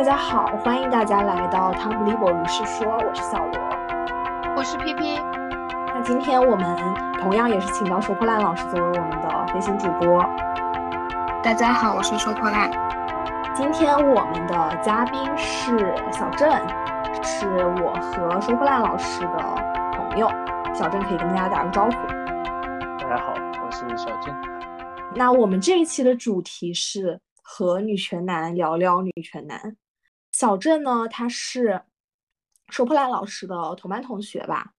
大家好，欢迎大家来到汤姆利伯如是说，我是小罗，我是 P P。那今天我们同样也是请到收破烂老师作为我们的飞行主播。大家好，我是收破烂。今天我们的嘉宾是小郑，是我和收破烂老师的朋友。小郑可以跟大家打个招呼。大家好，我是小郑。那我们这一期的主题是和女权男聊聊女权男。小郑呢，他是收破烂老师的同班同学吧？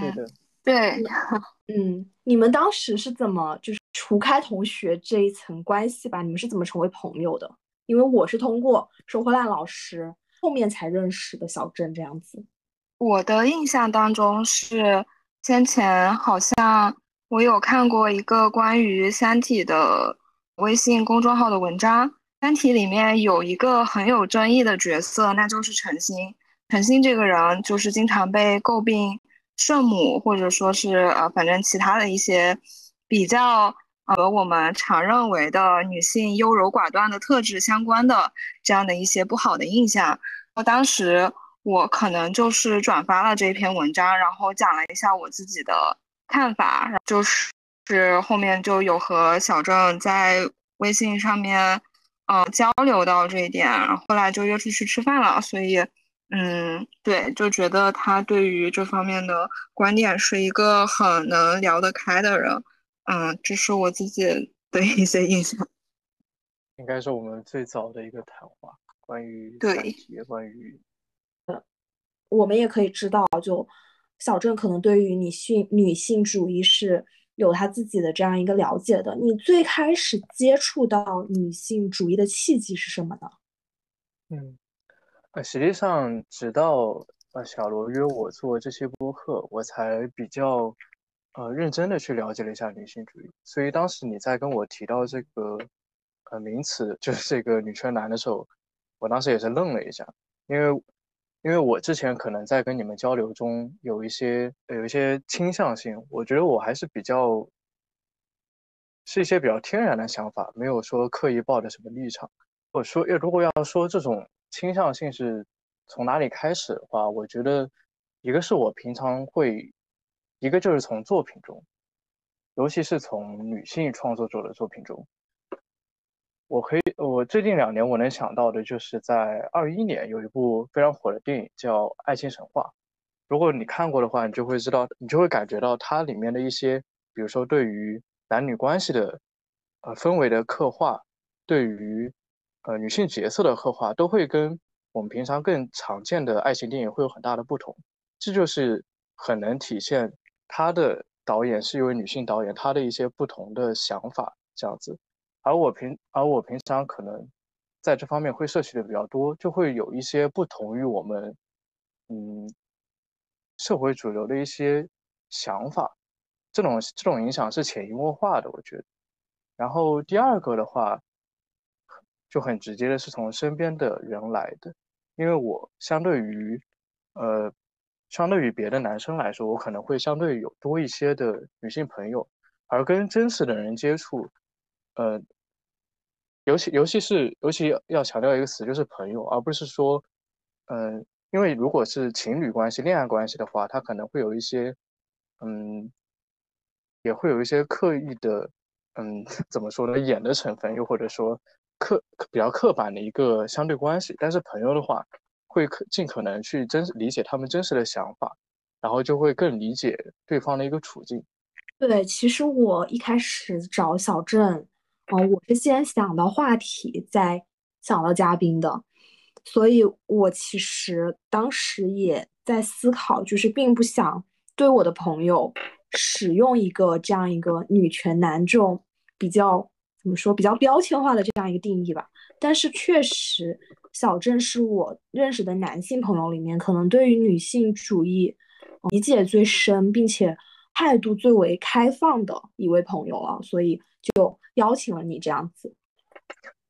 对的，对。嗯，你们当时是怎么就是除开同学这一层关系吧？你们是怎么成为朋友的？因为我是通过收破烂老师后面才认识的小郑这样子。我的印象当中是先前好像我有看过一个关于《三体》的微信公众号的文章。三体里面有一个很有争议的角色，那就是陈星。陈星这个人就是经常被诟病圣母，或者说是呃，反正其他的一些比较和我们常认为的女性优柔寡断的特质相关的这样的一些不好的印象。我当时我可能就是转发了这篇文章，然后讲了一下我自己的看法，就是是后面就有和小郑在微信上面。嗯，交流到这一点，然后后来就约出去吃饭了。所以，嗯，对，就觉得他对于这方面的观点是一个很能聊得开的人。嗯，这是我自己的一些印象。应该是我们最早的一个谈话，关于对，关于，呃，我们也可以知道，就小郑可能对于女性女性主义是。有他自己的这样一个了解的。你最开始接触到女性主义的契机是什么呢？嗯，呃，实际上直到呃小罗约我做这些播客，我才比较呃认真的去了解了一下女性主义。所以当时你在跟我提到这个呃名词，就是这个女权男的时候，我当时也是愣了一下，因为。因为我之前可能在跟你们交流中有一些有一些倾向性，我觉得我还是比较是一些比较天然的想法，没有说刻意抱着什么立场。我说要如果要说这种倾向性是从哪里开始的话，我觉得一个是我平常会，一个就是从作品中，尤其是从女性创作者的作品中。我可以，我最近两年我能想到的就是在二一年有一部非常火的电影叫《爱情神话》，如果你看过的话，你就会知道，你就会感觉到它里面的一些，比如说对于男女关系的，呃氛围的刻画，对于呃女性角色的刻画，都会跟我们平常更常见的爱情电影会有很大的不同。这就是很能体现他的导演是一位女性导演，她的一些不同的想法这样子。而我平而我平常可能在这方面会涉取的比较多，就会有一些不同于我们嗯社会主流的一些想法，这种这种影响是潜移默化的，我觉得。然后第二个的话，就很直接的是从身边的人来的，因为我相对于呃相对于别的男生来说，我可能会相对有多一些的女性朋友，而跟真实的人接触，呃。尤其尤其是尤其要强调一个词，就是朋友，而不是说，嗯，因为如果是情侣关系、恋爱关系的话，他可能会有一些，嗯，也会有一些刻意的，嗯，怎么说呢，演的成分，又或者说刻比较刻板的一个相对关系。但是朋友的话，会可尽可能去真理解他们真实的想法，然后就会更理解对方的一个处境。对，其实我一开始找小郑。嗯，我是先想到话题，再想到嘉宾的，所以我其实当时也在思考，就是并不想对我的朋友使用一个这样一个女权男这种比较怎么说比较标签化的这样一个定义吧。但是确实，小郑是我认识的男性朋友里面，可能对于女性主义理解最深，并且态度最为开放的一位朋友了，所以就。邀请了你这样子，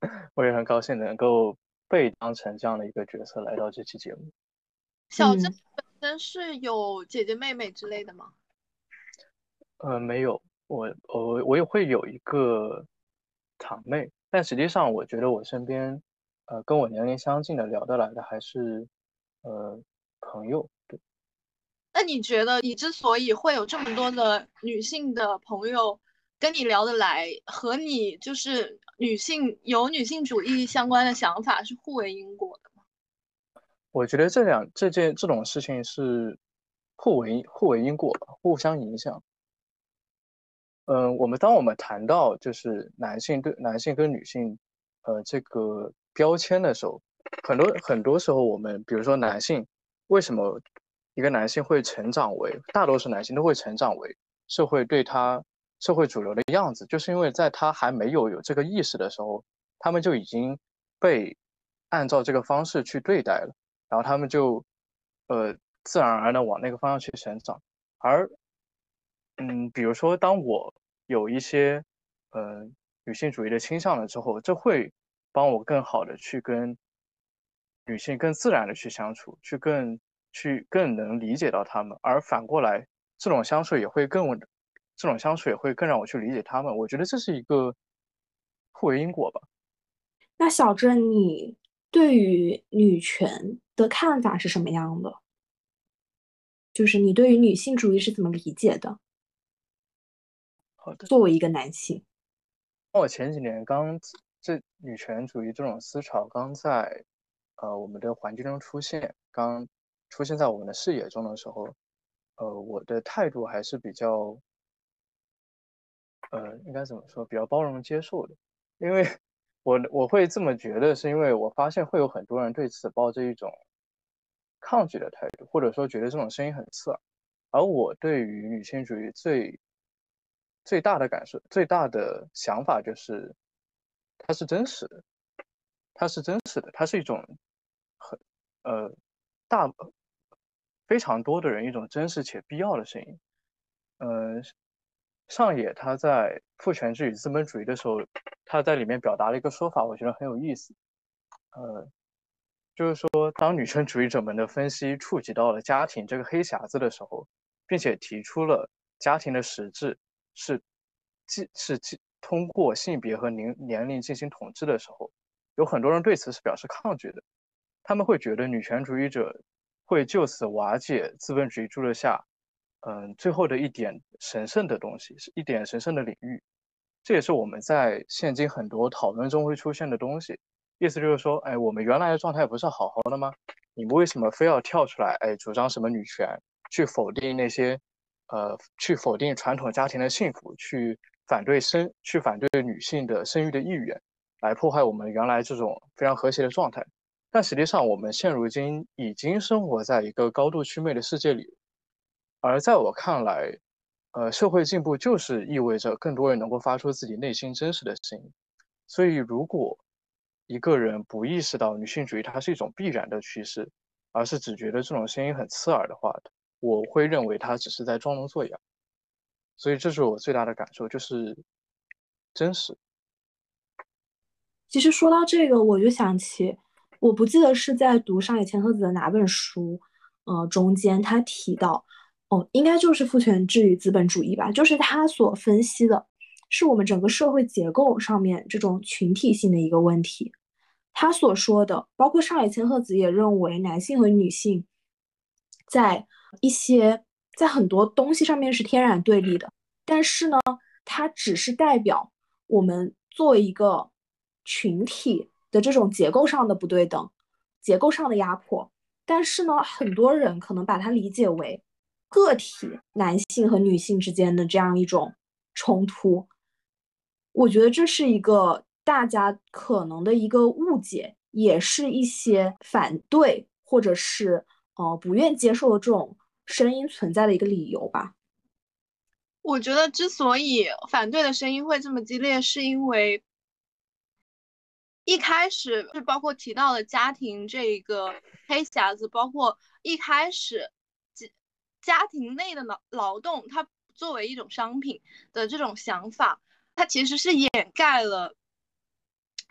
我也很高兴能够被当成这样的一个角色来到这期节目。小郑本身是有姐姐妹妹之类的吗？呃，没有，我我我也会有一个堂妹，但实际上我觉得我身边呃跟我年龄相近的聊得来的还是呃朋友。对。那你觉得你之所以会有这么多的女性的朋友跟你聊得来，和你就是女性有女性主义相关的想法是互为因果的吗？我觉得这两这件这种事情是互为互为因果，互相影响。嗯，我们当我们谈到就是男性对男性跟女性，呃，这个标签的时候，很多很多时候我们比如说男性为什么一个男性会成长为大多数男性都会成长为社会对他社会主流的样子，就是因为在他还没有有这个意识的时候，他们就已经被按照这个方式去对待了，然后他们就呃自然而然的往那个方向去成长，而。嗯，比如说，当我有一些呃女性主义的倾向了之后，这会帮我更好的去跟女性更自然的去相处，去更去更能理解到她们。而反过来，这种相处也会更这种相处也会更让我去理解他们。我觉得这是一个互为因果吧。那小郑，你对于女权的看法是什么样的？就是你对于女性主义是怎么理解的？好的，作为一个男性，我前几年刚这女权主义这种思潮刚在呃我们的环境中出现，刚出现在我们的视野中的时候，呃，我的态度还是比较呃应该怎么说，比较包容接受的，因为我我会这么觉得，是因为我发现会有很多人对此抱着一种抗拒的态度，或者说觉得这种声音很刺耳，而我对于女性主义最最大的感受，最大的想法就是，它是真实的，它是真实的，它是一种很呃大非常多的人一种真实且必要的声音。呃，上野他在父权制与资本主义的时候，他在里面表达了一个说法，我觉得很有意思。呃，就是说，当女权主义者们的分析触及到了家庭这个黑匣子的时候，并且提出了家庭的实质。是，既是既通过性别和年年龄进行统治的时候，有很多人对此是表示抗拒的。他们会觉得女权主义者会就此瓦解资本主义注下，嗯，最后的一点神圣的东西，是一点神圣的领域。这也是我们在现今很多讨论中会出现的东西。意思就是说，哎，我们原来的状态不是好好的吗？你们为什么非要跳出来，哎，主张什么女权，去否定那些？呃，去否定传统家庭的幸福，去反对生，去反对女性的生育的意愿，来破坏我们原来这种非常和谐的状态。但实际上，我们现如今已经生活在一个高度祛魅的世界里。而在我看来，呃，社会进步就是意味着更多人能够发出自己内心真实的声音。所以，如果一个人不意识到女性主义它是一种必然的趋势，而是只觉得这种声音很刺耳的话，我会认为他只是在装聋作哑，所以这是我最大的感受，就是真实。其实说到这个，我就想起，我不记得是在读上野千鹤子的哪本书，呃，中间他提到，哦，应该就是父权制与资本主义吧，就是他所分析的，是我们整个社会结构上面这种群体性的一个问题。他所说的，包括上野千鹤子也认为，男性和女性在一些在很多东西上面是天然对立的，但是呢，它只是代表我们作为一个群体的这种结构上的不对等、结构上的压迫。但是呢，很多人可能把它理解为个体男性和女性之间的这样一种冲突。我觉得这是一个大家可能的一个误解，也是一些反对或者是呃不愿接受的这种。声音存在的一个理由吧。我觉得之所以反对的声音会这么激烈，是因为一开始就包括提到了家庭这一个黑匣子，包括一开始家庭内的劳劳动，它作为一种商品的这种想法，它其实是掩盖了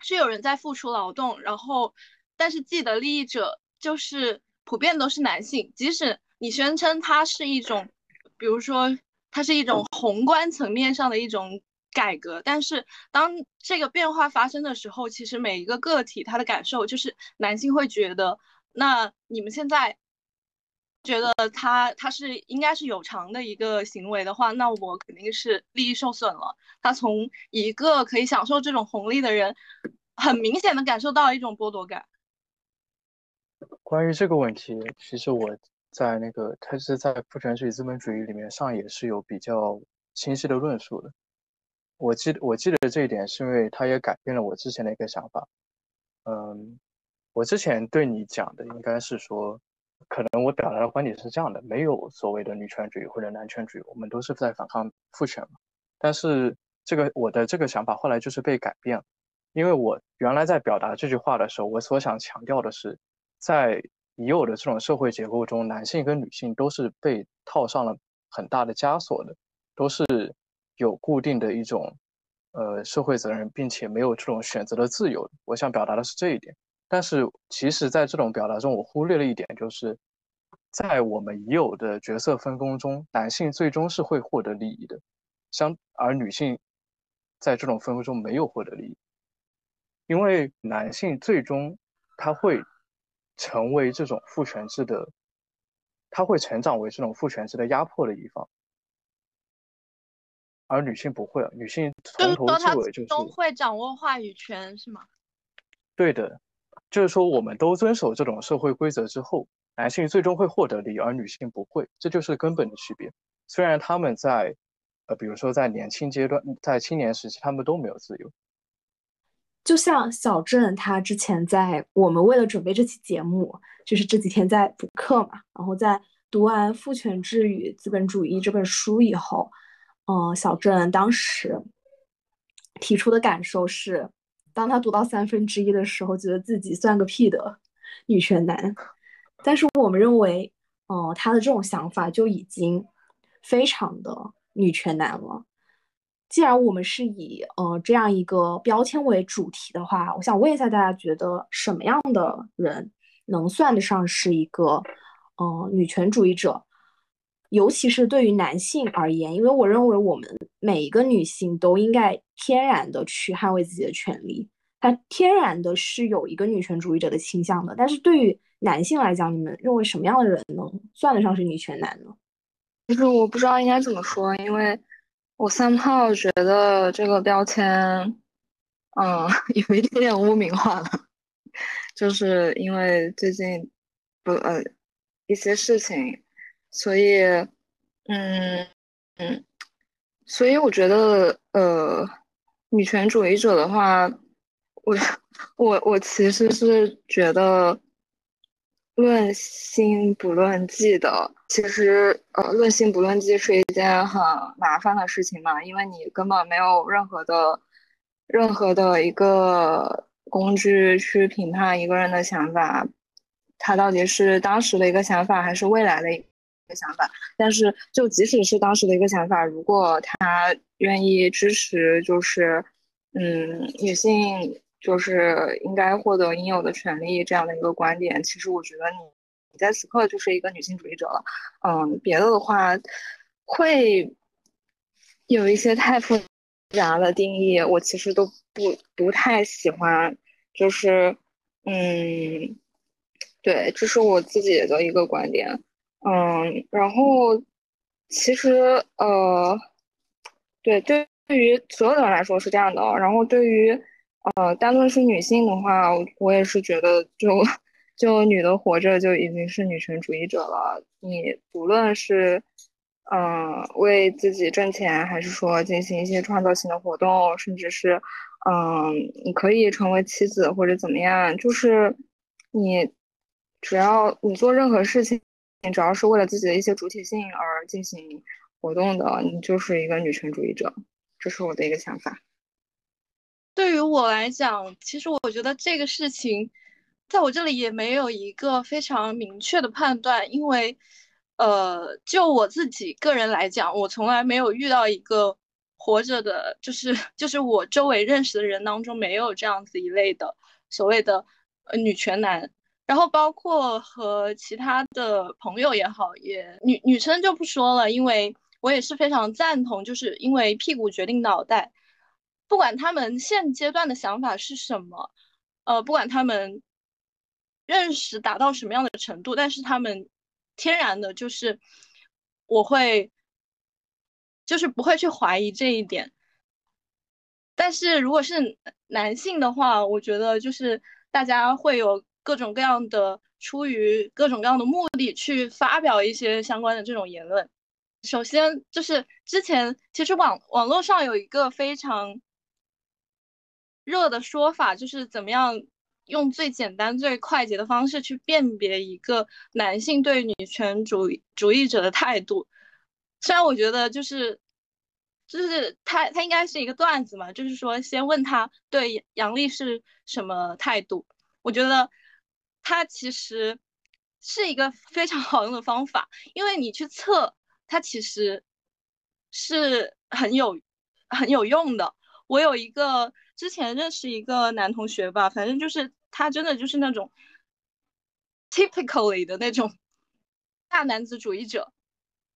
是有人在付出劳动，然后但是既得利益者就是普遍都是男性，即使。你宣称它是一种，比如说它是一种宏观层面上的一种改革。但是当这个变化发生的时候，其实每一个个体他的感受就是男性会觉得，那你们现在觉得他他是应该是有偿的一个行为的话，那我肯定是利益受损了。他从一个可以享受这种红利的人，很明显的感受到一种剥夺感。关于这个问题，其实我在那个他是在父权主义资本主义里面上也是有比较清晰的论述的。我记得我记得这一点是因为他也改变了我之前的一个想法。嗯，我之前对你讲的应该是说，可能我表达的观点是这样的：没有所谓的女权主义或者男权主义，我们都是在反抗父权嘛。但是这个我的这个想法后来就是被改变了，因为我原来在表达这句话的时候，我所想强调的是。在已有的这种社会结构中，男性跟女性都是被套上了很大的枷锁的，都是有固定的一种呃社会责任，并且没有这种选择的自由。我想表达的是这一点。但是其实，在这种表达中，我忽略了一点，就是在我们已有的角色分工中，男性最终是会获得利益的，相而女性在这种分工中没有获得利益，因为男性最终他会。成为这种父权制的，他会成长为这种父权制的压迫的一方，而女性不会，女性从头至尾就是都会掌握话语权，是吗？对的，就是说我们都遵守这种社会规则之后，男性最终会获得利益，而女性不会，这就是根本的区别。虽然他们在，呃，比如说在年轻阶段，在青年时期，他们都没有自由。就像小郑，他之前在我们为了准备这期节目，就是这几天在补课嘛，然后在读完《父权制与资本主义》这本书以后，嗯，小郑当时提出的感受是，当他读到三分之一的时候，觉得自己算个屁的女权男。但是我们认为，哦，他的这种想法就已经非常的女权男了。既然我们是以呃这样一个标签为主题的话，我想问一下大家，觉得什么样的人能算得上是一个呃女权主义者？尤其是对于男性而言，因为我认为我们每一个女性都应该天然的去捍卫自己的权利，她天然的是有一个女权主义者的倾向的。但是对于男性来讲，你们认为什么样的人能算得上是女权男呢？就是我不知道应该怎么说，因为。我三炮觉得这个标签，嗯，有一点点污名化了，就是因为最近不呃一些事情，所以嗯嗯，所以我觉得呃女权主义者的话，我我我其实是觉得。论心不论迹的，其实呃，论心不论迹是一件很麻烦的事情嘛，因为你根本没有任何的、任何的一个工具去评判一个人的想法，他到底是当时的一个想法还是未来的一个想法。但是，就即使是当时的一个想法，如果他愿意支持，就是嗯，女性。就是应该获得应有的权利这样的一个观点，其实我觉得你你在此刻就是一个女性主义者了。嗯，别的的话会有一些太复杂的定义，我其实都不不太喜欢。就是嗯，对，这是我自己的一个观点。嗯，然后其实呃，对，对于所有的人来说是这样的。然后对于呃，单论是女性的话，我也是觉得，就 就女的活着就已经是女权主义者了。你不论是，嗯，为自己挣钱，还是说进行一些创造性的活动，甚至是，嗯，你可以成为妻子或者怎么样，就是你只要你做任何事情，你只要是为了自己的一些主体性而进行活动的，你就是一个女权主义者。这是我的一个想法。对于我来讲，其实我觉得这个事情，在我这里也没有一个非常明确的判断，因为，呃，就我自己个人来讲，我从来没有遇到一个活着的，就是 就是我周围认识的人当中没有这样子一类的所谓的呃女权男，然后包括和其他的朋友也好，也女女生就不说了，因为我也是非常赞同，就是因为屁股决定脑袋。不管他们现阶段的想法是什么，呃，不管他们认识达到什么样的程度，但是他们天然的就是我会，就是不会去怀疑这一点。但是如果是男性的话，我觉得就是大家会有各种各样的出于各种各样的目的去发表一些相关的这种言论。首先就是之前其实网网络上有一个非常热的说法，就是怎么样用最简单最快捷的方式去辨别一个男性对女权主主义者的态度。虽然我觉得就是就是他他应该是一个段子嘛，就是说先问他对杨笠是什么态度。我觉得他其实是一个非常好用的方法，因为你去测。它其实是很有很有用的。我有一个之前认识一个男同学吧，反正就是他真的就是那种 typically 的那种大男子主义者，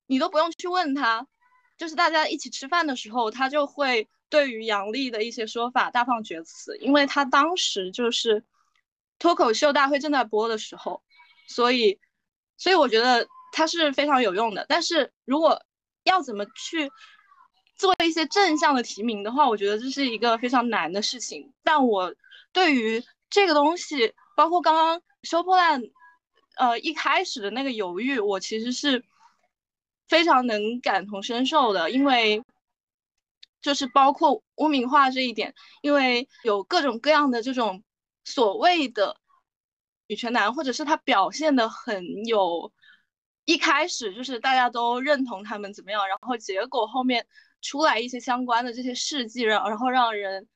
你都不用去问他，就是大家一起吃饭的时候，他就会对于杨笠的一些说法大放厥词，因为他当时就是脱口秀大会正在播的时候，所以所以我觉得。它是非常有用的，但是如果要怎么去做一些正向的提名的话，我觉得这是一个非常难的事情。但我对于这个东西，包括刚刚收破烂，呃，一开始的那个犹豫，我其实是非常能感同身受的，因为就是包括污名化这一点，因为有各种各样的这种所谓的女权男，或者是他表现的很有。一开始就是大家都认同他们怎么样，然后结果后面出来一些相关的这些事迹，然然后让人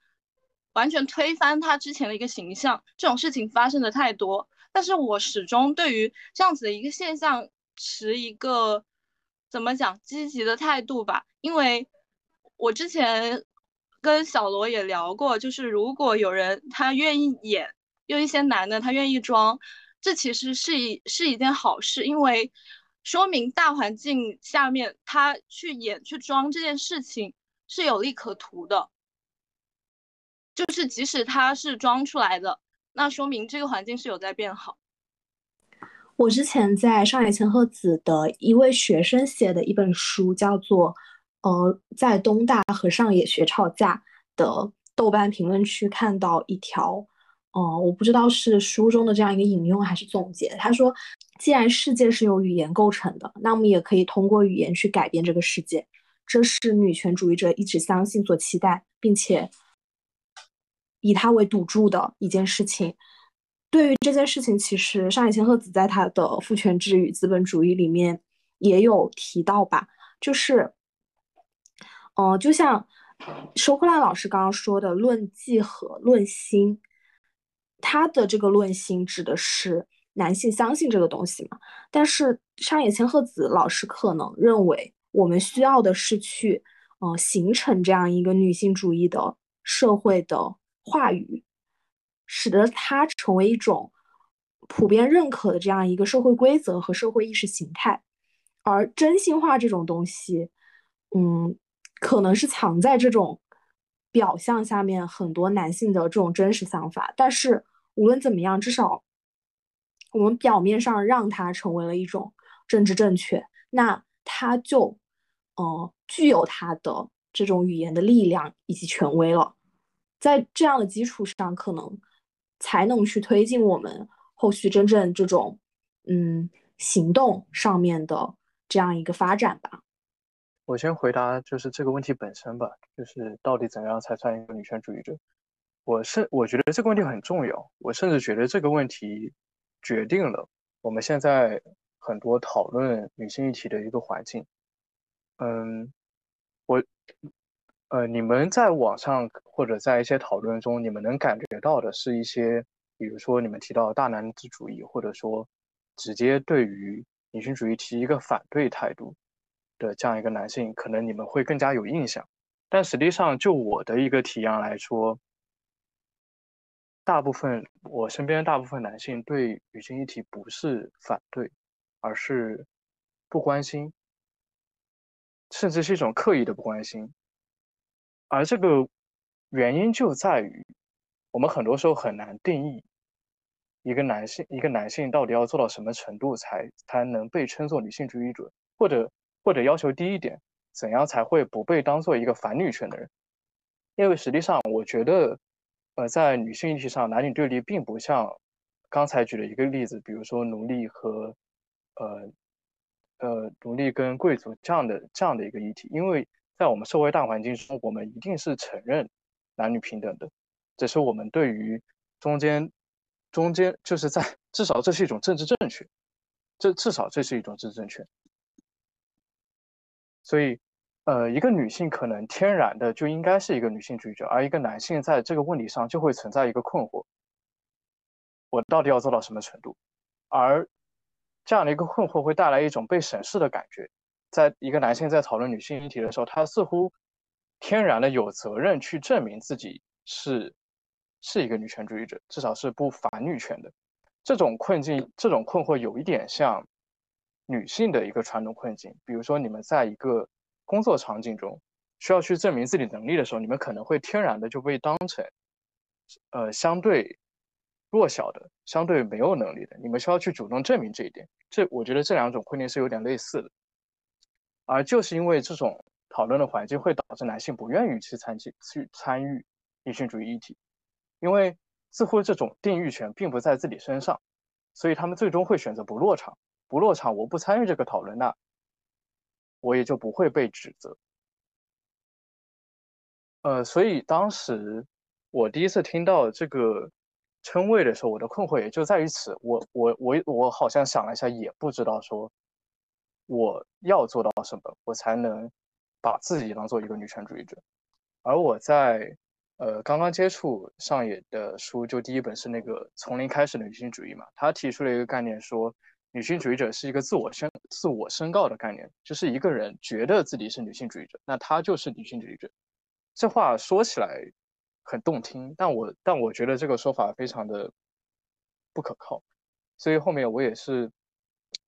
完全推翻他之前的一个形象，这种事情发生的太多。但是我始终对于这样子的一个现象持一个怎么讲积极的态度吧，因为我之前跟小罗也聊过，就是如果有人他愿意演，有一些男的他愿意装，这其实是一是一件好事，因为。说明大环境下面他去演去装这件事情是有利可图的，就是即使他是装出来的，那说明这个环境是有在变好。我之前在上野千鹤子的一位学生写的一本书，叫做《呃在东大和上野学吵架》的豆瓣评论区看到一条。呃，我不知道是书中的这样一个引用还是总结。他说：“既然世界是由语言构成的，那我们也可以通过语言去改变这个世界。这是女权主义者一直相信、所期待，并且以它为赌注的一件事情。对于这件事情，其实上野千鹤子在他的《父权制与资本主义》里面也有提到吧，就是，哦，就像收破烂老师刚刚说的，论迹和论心。”他的这个论心指的是男性相信这个东西嘛？但是上野千鹤子老师可能认为，我们需要的是去，呃，形成这样一个女性主义的社会的话语，使得它成为一种普遍认可的这样一个社会规则和社会意识形态。而真心话这种东西，嗯，可能是藏在这种表象下面很多男性的这种真实想法，但是。无论怎么样，至少我们表面上让它成为了一种政治正确，那它就，呃，具有它的这种语言的力量以及权威了。在这样的基础上，可能才能去推进我们后续真正这种，嗯，行动上面的这样一个发展吧。我先回答就是这个问题本身吧，就是到底怎样才算一个女权主义者？我是我觉得这个问题很重要，我甚至觉得这个问题决定了我们现在很多讨论女性议题的一个环境。嗯，我呃，你们在网上或者在一些讨论中，你们能感觉到的是一些，比如说你们提到大男子主义，或者说直接对于女性主义提一个反对态度的这样一个男性，可能你们会更加有印象。但实际上，就我的一个体验来说，大部分我身边大部分男性对女性议题不是反对，而是不关心，甚至是一种刻意的不关心。而这个原因就在于我们很多时候很难定义一个男性，一个男性到底要做到什么程度才才能被称作女性主义者，或者或者要求低一点，怎样才会不被当做一个反女权的人？因为实际上，我觉得，呃，在女性议题上，男女对立并不像刚才举的一个例子，比如说奴隶和呃呃奴隶跟贵族这样的这样的一个议题，因为在我们社会大环境中，我们一定是承认男女平等的，只是我们对于中间。中间就是在 至少这是一种政治正确，这至少这是一种政治正确。所以，呃，一个女性可能天然的就应该是一个女性主义者，而一个男性在这个问题上就会存在一个困惑：我到底要做到什么程度？而这样的一个困惑会带来一种被审视的感觉。在一个男性在讨论女性议题的时候，他似乎天然的有责任去证明自己是。是一个女权主义者，至少是不反女权的。这种困境，这种困惑有一点像女性的一个传统困境。比如说，你们在一个工作场景中需要去证明自己能力的时候，你们可能会天然的就被当成呃相对弱小的、相对没有能力的。你们需要去主动证明这一点。这我觉得这两种困境是有点类似的。而就是因为这种讨论的环境，会导致男性不愿意去参去去参与女性主义议题。因为似乎这种定义权并不在自己身上，所以他们最终会选择不落场。不落场，我不参与这个讨论，那我也就不会被指责。呃，所以当时我第一次听到这个称谓的时候，我的困惑也就在于此。我我我我好像想了一下，也不知道说我要做到什么，我才能把自己当做一个女权主义者。而我在。呃，刚刚接触上野的书，就第一本是那个《从零开始的女性主义》嘛。他提出了一个概念，说女性主义者是一个自我宣、自我宣告的概念，就是一个人觉得自己是女性主义者，那他就是女性主义者。这话说起来很动听，但我但我觉得这个说法非常的不可靠。所以后面我也是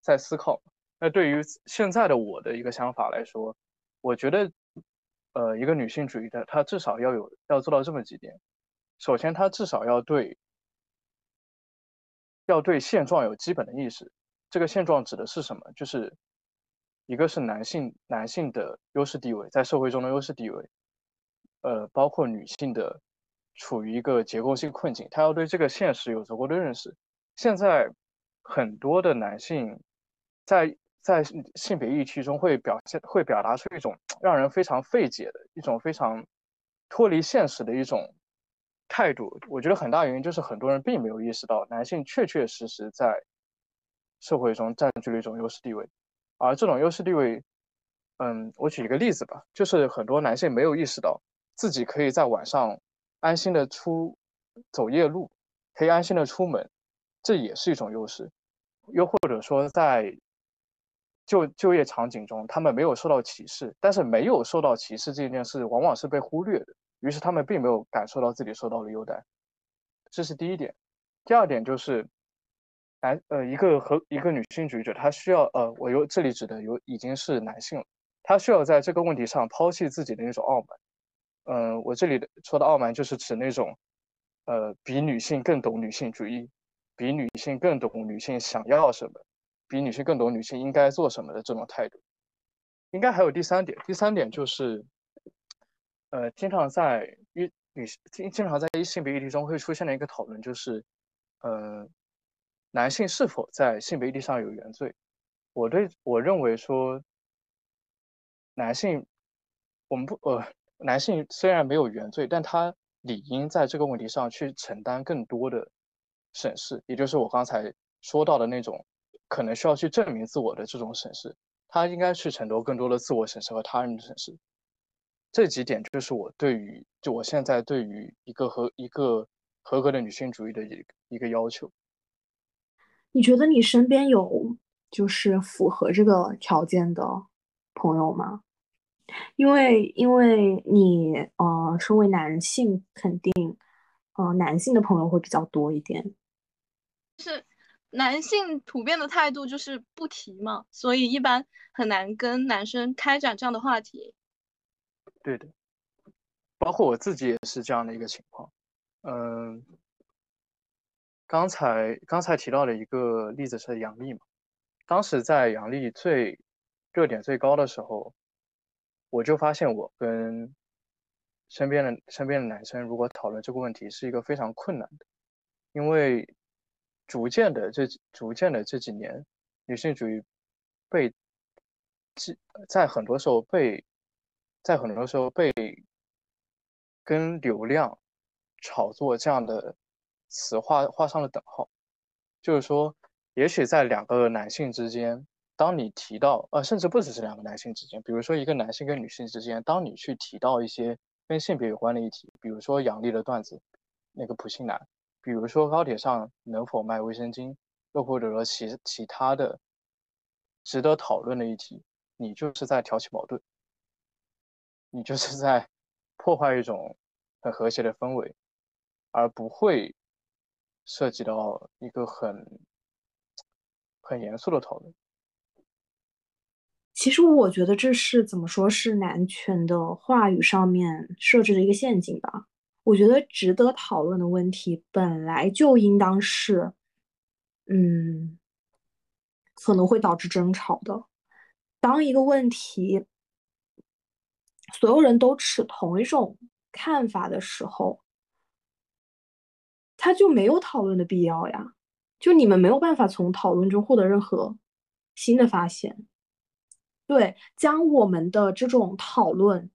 在思考，那对于现在的我的一个想法来说，我觉得。呃，一个女性主义的，她至少要有要做到这么几点。首先，她至少要对要对现状有基本的意识。这个现状指的是什么？就是一个是男性男性的优势地位，在社会中的优势地位，呃，包括女性的处于一个结构性困境，她要对这个现实有足够的认识。现在很多的男性在。在性别议题中会表现，会表达出一种让人非常费解的一种非常脱离现实的一种态度。我觉得很大原因就是很多人并没有意识到男性确确实实在社会中占据了一种优势地位，而这种优势地位，嗯，我举一个例子吧，就是很多男性没有意识到自己可以在晚上安心的出走夜路，可以安心的出门，这也是一种优势。又或者说在就就业场景中，他们没有受到歧视，但是没有受到歧视这件事往往是被忽略的，于是他们并没有感受到自己受到了优待，这是第一点。第二点就是，男呃一个和一个女性主义者，她需要呃我有这里指的有已经是男性了，他需要在这个问题上抛弃自己的那种傲慢。嗯，我这里的说的傲慢就是指那种，呃比女性更懂女性主义，比女性更懂女性想要什么。比女性更懂女性应该做什么的这种态度，应该还有第三点。第三点就是，呃，经常在一女经经常在一性别议题中会出现的一个讨论，就是，呃，男性是否在性别议题上有原罪？我对我认为说，男性，我们不呃，男性虽然没有原罪，但他理应在这个问题上去承担更多的审视，也就是我刚才说到的那种。可能需要去证明自我的这种审视，他应该去承担更多的自我审视和他人的审视。这几点就是我对于就我现在对于一个合一个合格的女性主义的一一个要求。你觉得你身边有就是符合这个条件的朋友吗？因为因为你呃身为男性，肯定呃男性的朋友会比较多一点。是。男性普遍的态度就是不提嘛，所以一般很难跟男生开展这样的话题。对的，包括我自己也是这样的一个情况。嗯，刚才刚才提到的一个例子是杨笠嘛，当时在杨笠最热点最高的时候，我就发现我跟身边的身边的男生如果讨论这个问题是一个非常困难的，因为逐渐的这逐渐的这几年，女性主义被在很多时候被在很多时候被跟流量。炒作这样的词画画上了等号，就是说，也许在两个男性之间，当你提到呃，甚至不只是两个男性之间，比如说一个男性跟女性之间，当你去提到一些跟性别有关的议题，比如说杨笠的段子，那个普信男，比如说高铁上能否卖卫生巾，又或者说其其他的值得讨论的议题，你就是在挑起矛盾，你就是在 破坏一种很和谐的氛围。而不会涉及到一个很很严肃的讨论。其实我觉得这是怎么说是男权的话语上面设置的一个陷阱吧。我觉得值得讨论的问题本来就应当是，嗯，可能会导致争吵的。当一个问题所有人都持同一种看法的时候。他就没有讨论的必要呀，就你们没有办法从讨论中获得任何新的发现。对，将我们的这种讨论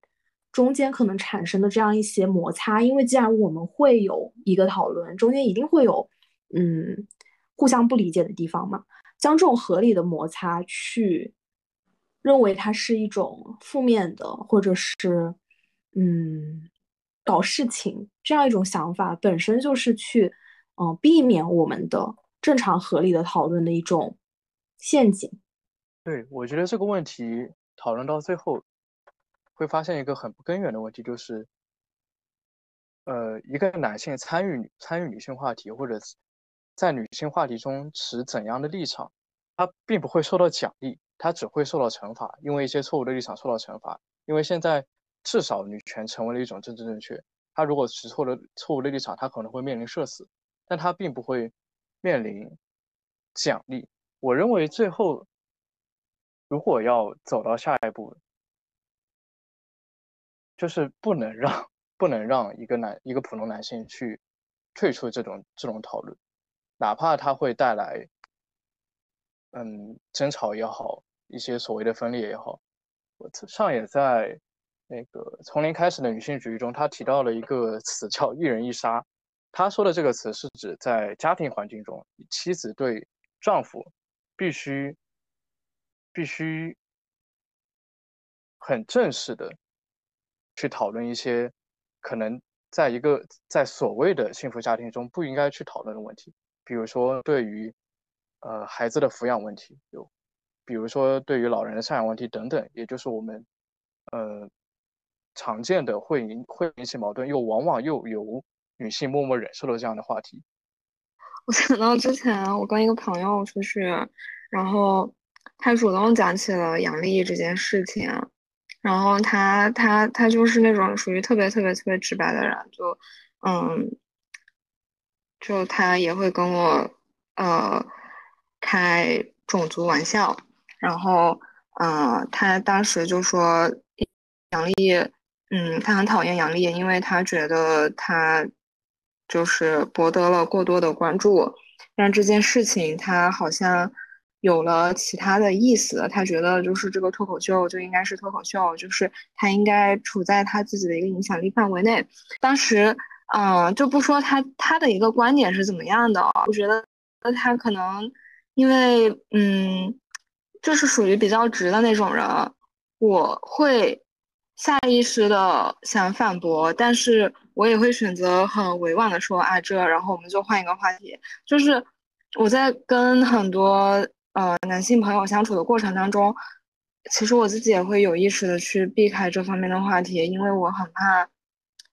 中间可能产生的这样一些摩擦，因为既然我们会有一个讨论，中间一定会有嗯互相不理解的地方嘛，将这种合理的摩擦去认为它是一种负面的，或者是嗯。搞事情这样一种想法本身就是去，嗯，避免我们的正常合理的讨论的一种陷阱。对，我觉得这个问题讨论到最后，会发现一个很不根源的问题，就是，呃，一个男性参与参与女性话题，或者在女性话题中持怎样的立场，他并不会受到奖励，他只会受到惩罚，因为一些错误的立场受到惩罚，因为现在。至少女权成为了一种政治正确。她如果持错了错误的立场，她可能会面临社死，但她并不会面临奖励。我认为最后，如果要走到下一步，就是不能让不能让一个男一个普通男性去退出这种这种讨论，哪怕他会带来嗯争吵也好，一些所谓的分裂也好。我上也在。那个从零开始的女性主义中，他提到了一个词叫“一人一杀”。他说的这个词是指在家庭环境中，妻子对丈夫必须必须很正式的去讨论一些可能在一个在所谓的幸福家庭中不应该去讨论的问题，比如说对于呃孩子的抚养问题，有比如说对于老人的赡养问题等等，也就是我们呃。常见的会引会引起矛盾，又往往又由女性默默忍受的这样的话题。我想到之前我跟一个朋友出去，然后他主动讲起了杨笠这件事情，然后他他他就是那种属于特别特别特别直白的人，就嗯，就他也会跟我呃开种族玩笑，然后呃他当时就说杨笠。嗯，他很讨厌杨笠，因为他觉得他就是博得了过多的关注，让这件事情他好像有了其他的意思。他觉得就是这个脱口秀就应该是脱口秀，就是他应该处在他自己的一个影响力范围内。当时，嗯，就不说他他的一个观点是怎么样的，我觉得他可能因为嗯，就是属于比较直的那种人，我会。下意识的想反驳，但是我也会选择很委婉的说啊这，然后我们就换一个话题。就是我在跟很多呃男性朋友相处的过程当中，其实我自己也会有意识的去避开这方面的话题，因为我很怕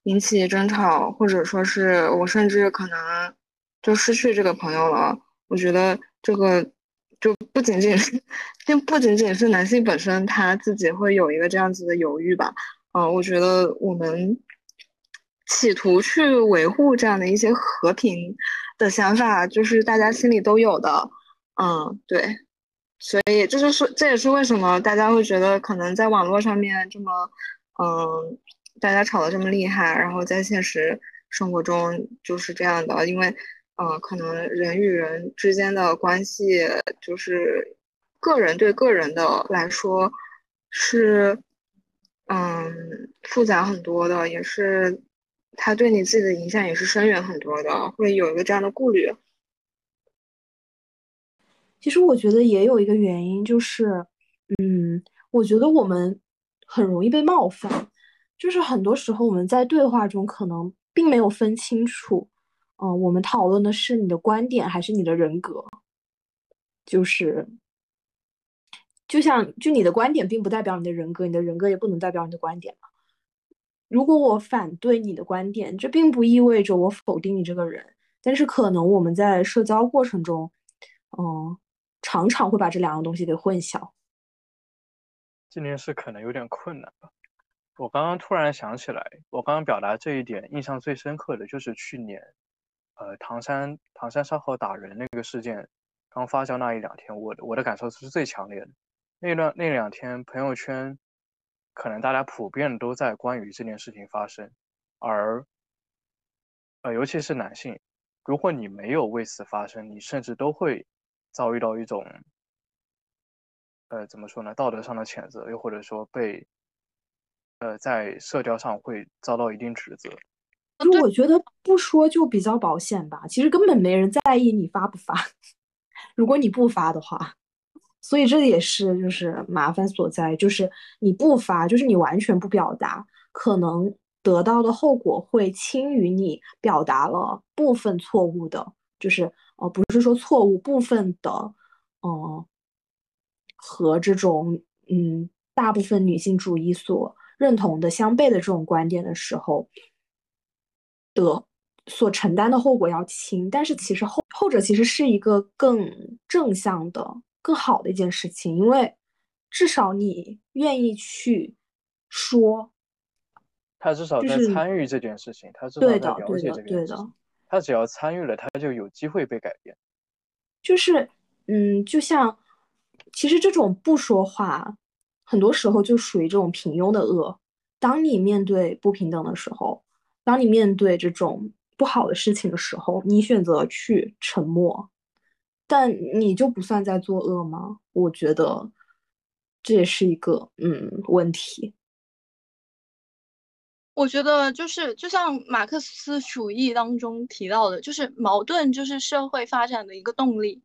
引起争吵，或者说是我甚至可能就失去这个朋友了。我觉得这个。就不仅仅是，就不仅仅是男性本身他自己会有一个这样子的犹豫吧，啊，我觉得我们企图去维护这样的一些和平的想法，就是大家心里都有的。嗯，对，所以这就是这也是为什么大家会觉得可能在网络上面这么，嗯，大家吵得这么厉害，然后在现实生活中就是这样的，因为，嗯，可能人与人之间的关系就是个人对个人的来说是，嗯，复杂很多的，也是他对你自己的影响也是深远很多的，会有一个这样的顾虑。其实我觉得也有一个原因，就是，嗯，我觉得我们很容易被冒犯，就是很多时候我们在对话中可能并没有分清楚，嗯，我们讨论的是你的观点还是你的人格，就是，就像就你的观点并不代表你的人格，你的人格也不能代表你的观点嘛。如果我反对你的观点，这并不意味着我否定你这个人，但是可能我们在社交过程中，嗯。常常会把这两样东西给混淆，这件事可能有点困难吧。我刚刚突然想起来，我刚刚表达这一点印象最深刻的就是去年，呃，唐山唐山烧烤打人那个事件刚发酵那一两天，我我的感受是最强烈的。那段那两天朋友圈，可能大家普遍都在关于这件事情发生，而，呃，尤其是男性，如果你没有为此发声，你甚至都会。遭遇到一种，呃，怎么说呢？道德上的谴责，又或者说被，呃，在社交上会遭到一定指责。就我觉得不说就比较保险吧。其实根本没人在意你发不发，如果你不发的话，所以这也是就是麻烦所在。就是你不发，就是你完全不表达，可能得到的后果会轻于你表达了部分错误的，就是。哦，不是说错误部分的，嗯，和这种嗯大部分女性主义所认同的相悖的这种观点的时候，的所承担的后果要轻，但是其实后后者其实是一个更正向的、更好的一件事情，因为至少你愿意去说，他至少在参与这件事情，他至少在了解这件事情。他只要参与了，他就有机会被改变。就是，嗯，就像，其实这种不说话，很多时候就属于这种平庸的恶。当你面对不平等的时候，当你面对这种不好的事情的时候，你选择去沉默，但你就不算在作恶吗？我觉得这也是一个嗯问题。我觉得就是就像马克思主义当中提到的，就是矛盾就是社会发展的一个动力。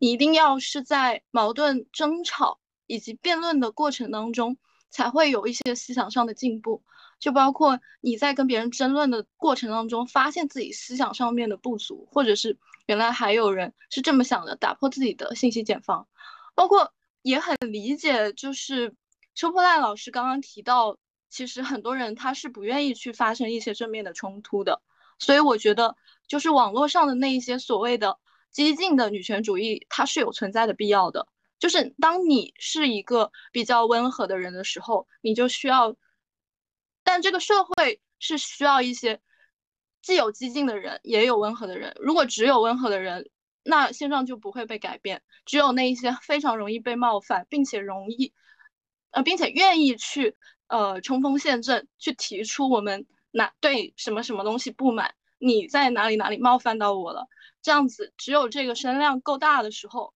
你一定要是在矛盾、争吵以及辩论的过程当中，才会有一些思想上的进步。就包括你在跟别人争论的过程当中，发现自己思想上面的不足，或者是原来还有人是这么想的，打破自己的信息茧房。包括也很理解，就是秋破烂老师刚刚提到。其实很多人他是不愿意去发生一些正面的冲突的，所以我觉得就是网络上的那一些所谓的激进的女权主义，它是有存在的必要的。就是当你是一个比较温和的人的时候，你就需要，但这个社会是需要一些既有激进的人，也有温和的人。如果只有温和的人，那现状就不会被改变。只有那一些 非常容易被冒犯，并且容易，呃，并且愿意去。呃，冲锋陷阵去提出我们哪对什么什么东西不满，你在哪里哪里冒犯到我了？这样子，只有这个声量够大的时候，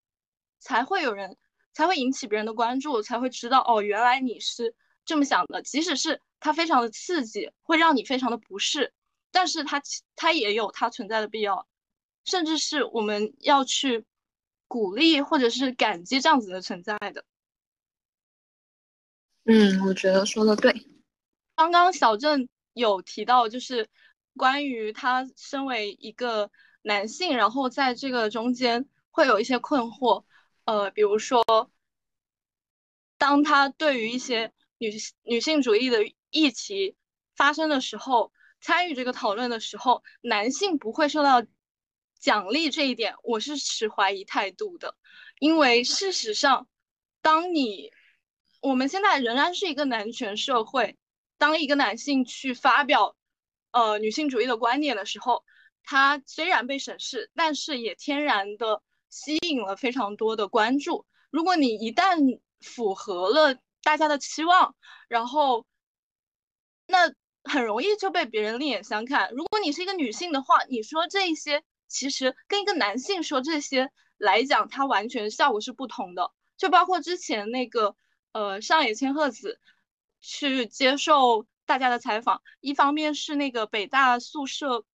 才会有人，才会引起别人的关注，才会知道哦，原来你是这么想的。即使是它非常的刺激，会让你非常的不适，但是它它也有它存在的必要，甚至是我们要去鼓励或者是感激这样子的存在的。嗯，我觉得说的对。刚刚小郑有提到，就是关于他身为一个男性，然后在这个中间会有一些困惑。呃，比如说，当他对于一些女女性主义的议题发生的时候，参与这个讨论的时候，男性不会受到奖励这一点，我是持怀疑态度的。因为事实上，当你我们现在仍然是一个男权社会，当一个男性去发表呃女性主义的观点的时候，他虽然被审视，但是也天然的吸引了非常多的关注。如果你一旦符合了大家的期望，然后那很容易就被别人另眼相看。如果你是一个女性的话，你说这些其实跟一个男性说这些来讲，它完全效果是不同的。就包括之前那个呃上野千鹤子去接受大家的采访，一方面是那个北大宿舍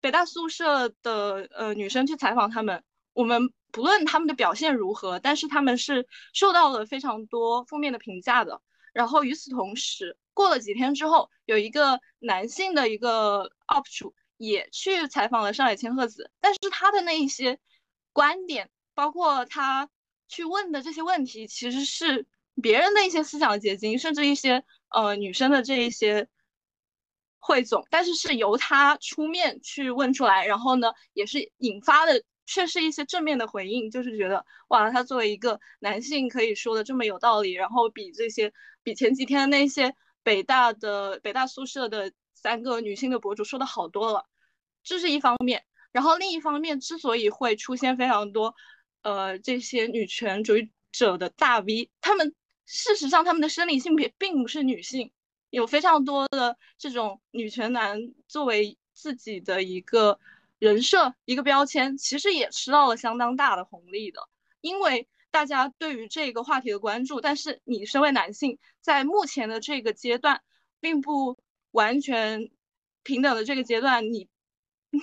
北大宿舍的呃女生去采访他们，我们不论他们的表现如何，但是他们是受到了非常多负面的评价的。然后与此同时，过了几天之后，有一个男性的一个 UP 主也去采访了上野千鹤子，但是他的那一些观点，包括他去问的这些问题，其实是别人的一些思想结晶，甚至一些呃女生的这一些汇总，但是是由他出面去问出来，然后呢，也是引发的却是一些正面的回应，就是觉得哇，他作为一个男性可以说的这么有道理，然后比这些比前几天那些。北大的北大宿舍的三个女性的博主说的好多了，这是一方面。然后另一方面，之所以会出现非常多，呃，这些女权主义者的大 V，他们事实上他们的生理性别并不是女性，有非常多的这种女权男作为自己的一个人设、一个标签，其实也吃到了相当大的红利的，因为。大家对于这个话题的关注，但是你身为男性，在目前的这个阶段，并不完全平等的这个阶段，你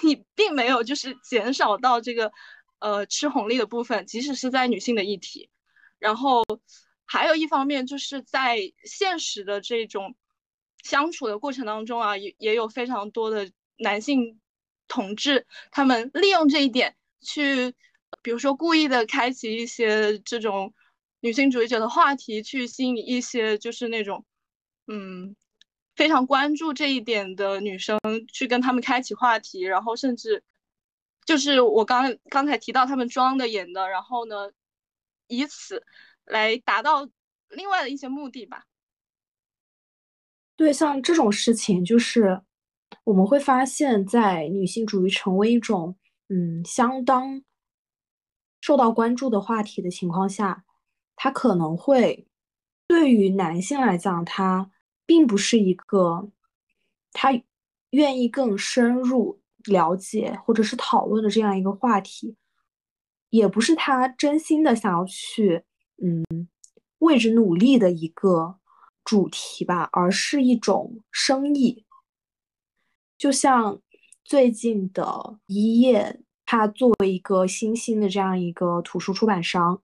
你并没有就是减少到这个呃吃红利的部分，即使是在女性的议题。然后还有一方面，就是在现实的这种相处的过程当中啊，也也有非常多的男性同志，他们利用这一点去。比如说，故意的开启一些这种女性主义者的话题，去吸引一些就是那种，嗯，非常关注这一点的女生去跟他们开启话题，然后甚至就是我刚刚才提到他们装的演的，然后呢，以此来达到另外的一些目的吧。对，像这种事情，就是我们会发现，在女性主义成为一种嗯相当。受到关注的话题的情况下，他可能会对于男性来讲，他并不是一个他愿意更深入了解或者是讨论的这样一个话题，也不是他真心的想要去嗯为之努力的一个主题吧，而是一种生意。就像最近的一页。他作为一个新兴的这样一个图书出版商，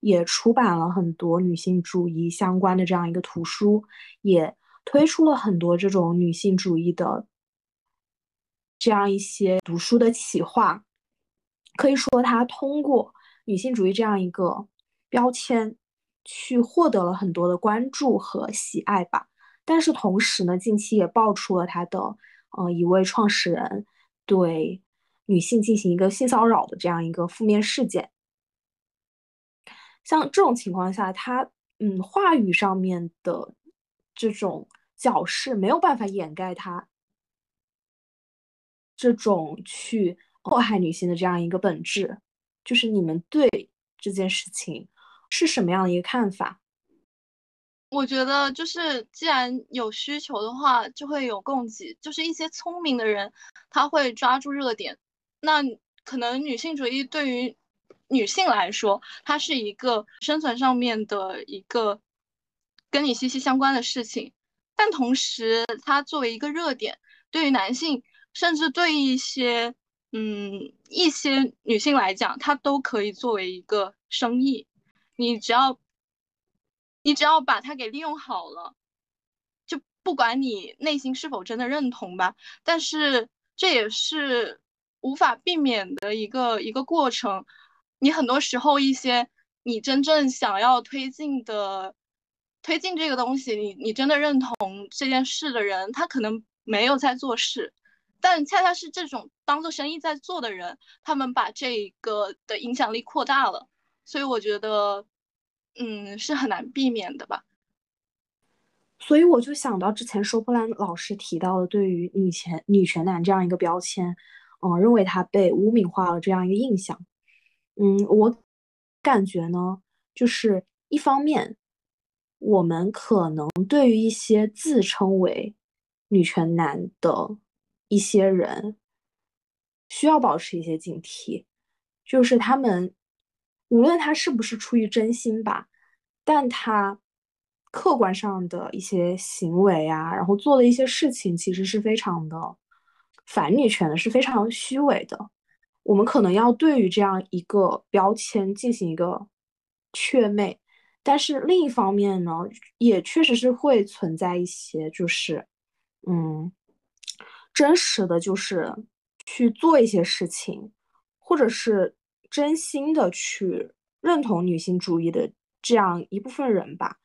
也出版了很多女性主义相关的这样一个图书，也推出了很多这种女性主义的这样一些读书的企划。可以说，他通过女性主义这样一个标签，去获得了很多的关注和喜爱吧。但是同时呢，近期也爆出了他的呃一位创始人对。女性进行一个性骚扰的这样一个负面事件，像这种情况下，他嗯话语上面的这种矫饰没有办法掩盖他这种去迫害女性的这样一个本质。就是你们对这件事情是什么样的一个看法？我觉得就是既然有需求的话，就会有供给。就是一些聪明的人，他会抓住热点。那可能女性主义对于女性来说，它是一个生存上面的一个跟你息息相关的事情，但同时它作为一个热点，对于男性，甚至对一些嗯一些女性来讲，它都可以作为一个生意。你只要你只要把它给利用好了，就不管你内心是否真的认同吧，但是这也是。无法避免的一个一个过程，你很多时候一些你真正想要推进的推进这个东西，你你真的认同这件事的人，他可能没有在做事，但恰恰是这种当做生意在做的人，他们把这个的影响力扩大了，所以我觉得，嗯，是很难避免的吧。所以我就想到之前收破烂老师提到的，对于女权女权男这样一个标签，嗯，认为他被污名化了这样一个印象。嗯，我感觉呢，就是一方面，我们可能对于一些自称为女权男的一些人，需要保持一些警惕，就是他们无论他是不是出于真心吧，但他。客观上的一些行为啊，然后做的一些事情，其实是非常的反女权的，是非常虚伪的。我们可能要对于这样一个标签进行一个祛魅，但是另一方面呢，也确实是会存在一些，就是嗯，真实的就是去做一些事情，或者是真心的去认同女性主义的这样一部分人吧。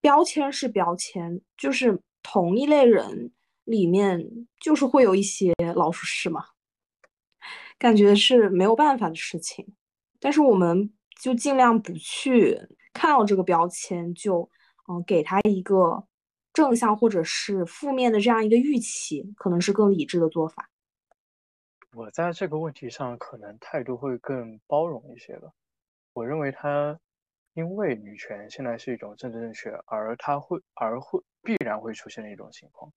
标签是标签，就是同一类人里面就是会有一些老鼠屎嘛，感觉是没有办法的事情。但是我们就尽量不去看到这个标签，就嗯给他一个正向或者是负面的这样一个预期，可能是更理智的做法。我在这个问题上可能态度会更包容一些吧。我认为他。因为女权现在是一种政治正确，而它会而会必然会出现的一种情况。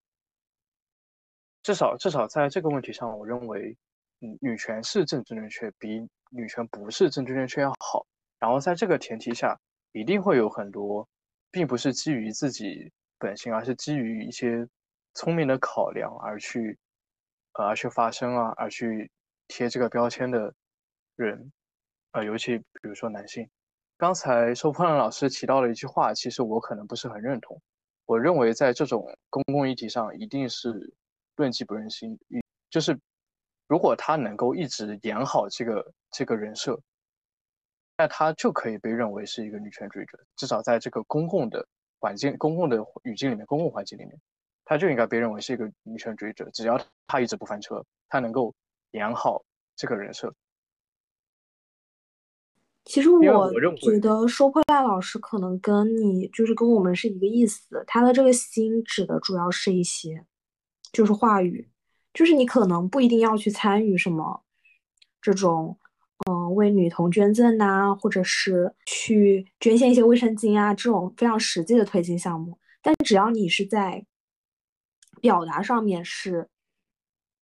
至少至少在这个问题上，我认为，嗯，女权是政治正确，比女权不是政治正确要好。然后在这个前提下，一定会有很多，并不是基于自己本性，而是基于一些聪明的考量而去，呃，而去发声啊，而去贴这个标签的人，呃，尤其比如说男性。刚才收破烂老师提到了一句话，其实我可能不是很认同。我认为在这种公共议题上，一定是论迹不论心。就是如果他能够一直演好这个这个人设，那他就可以被认为是一个女权主义者。至少在这个公共的环境、公共的语境里面、公共环境里面，他就应该被认为是一个女权主义者。只要他一直不翻车，他能够演好这个人设。其实我觉得收破烂老师可能跟你就是跟我们是一个意思，他的这个心指的主要是一些，就是话语，就是你可能不一定要去参与什么这种，嗯，为女童捐赠呐，或者是去捐献一些卫生巾啊这种非常实际的推进项目，但只要你是在表达上面是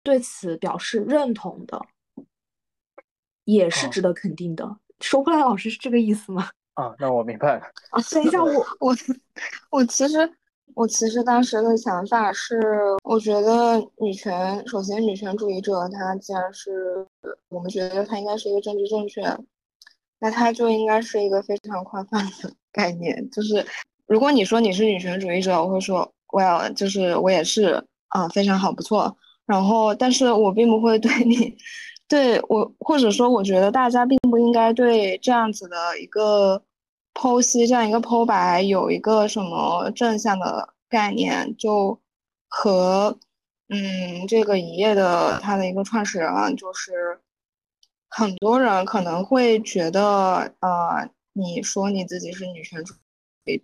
对此表示认同的，也是值得肯定的。收破烂老师是这个意思吗？啊，那我明白了。啊，等一下，我我 我其实我其实当时的想法是，我觉得女权，首先女权主义者他既然是我们觉得他应该是一个政治正确，那他就应该是一个非常宽泛的 概念。就是如果你说你是女权主义者，我会说，Well，就是我也是啊，非常好，不错。然后，但是我并不会对你。对我，或者说，我觉得大家并不应该对这样子的一个剖析，这样一个剖白有一个什么正向的概念，就和嗯，这个一页的他的一个创始人，就是很多人可能会觉得，呃，你说你自己是女权主，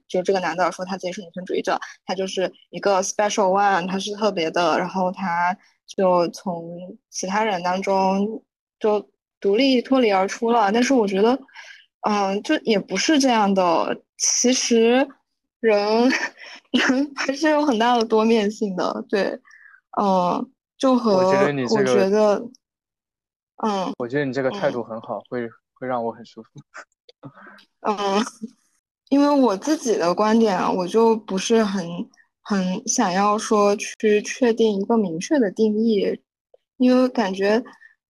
就这个男的说他自己是女权主义者，他就是一个 special one，他是特别的，然后他。就从其他人当中就独立脱离而出了，但是我觉得，嗯，就也不是这样的。其实人 人还是有很大的多面性的，对，嗯，就和我觉得，嗯，我觉得你这个态度很好，会会让我很舒服。嗯，因为我自己的观点啊，我就不是很。很想要说去确定一个明确的定义，因为感觉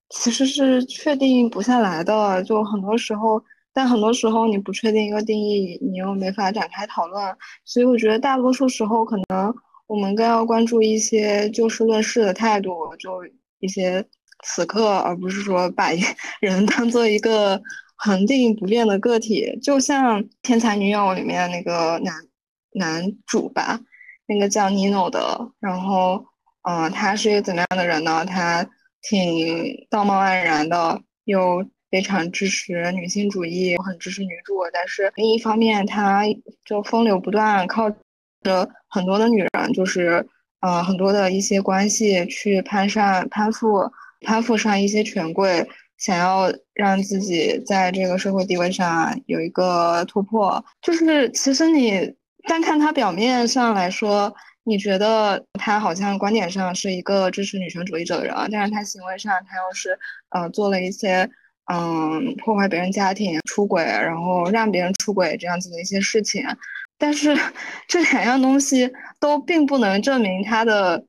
其实是确定不下来的。就很多时候，但很多时候你不确定一个定义，你又没法展开讨论。所以我觉得大多数时候，可能我们更要关注一些就事论事的态度，就一些此刻，而不是说把人 当做一个恒定不变的个体。就像《天才女友》里面那个男男主吧。那个叫 Nino 的，然后，嗯，他是一个怎么样的人呢？他挺道貌岸然的，又非常支持女性主义，很支持女主。但是另一方面，他就风流不断，靠着很多的女人，就是呃很多的一些关系去攀上攀附攀附上一些权贵，想要让自己在这个社会地位上有一个突破。就是其实你单看他表面上来说，你觉得他好像观点上是一个支持女权主义者的人，但是他行为上他又是呃做了一些。嗯，破坏别人家庭、出轨，然后让别人出轨这样子的一些事情，但是这两样东西都并不能证明他的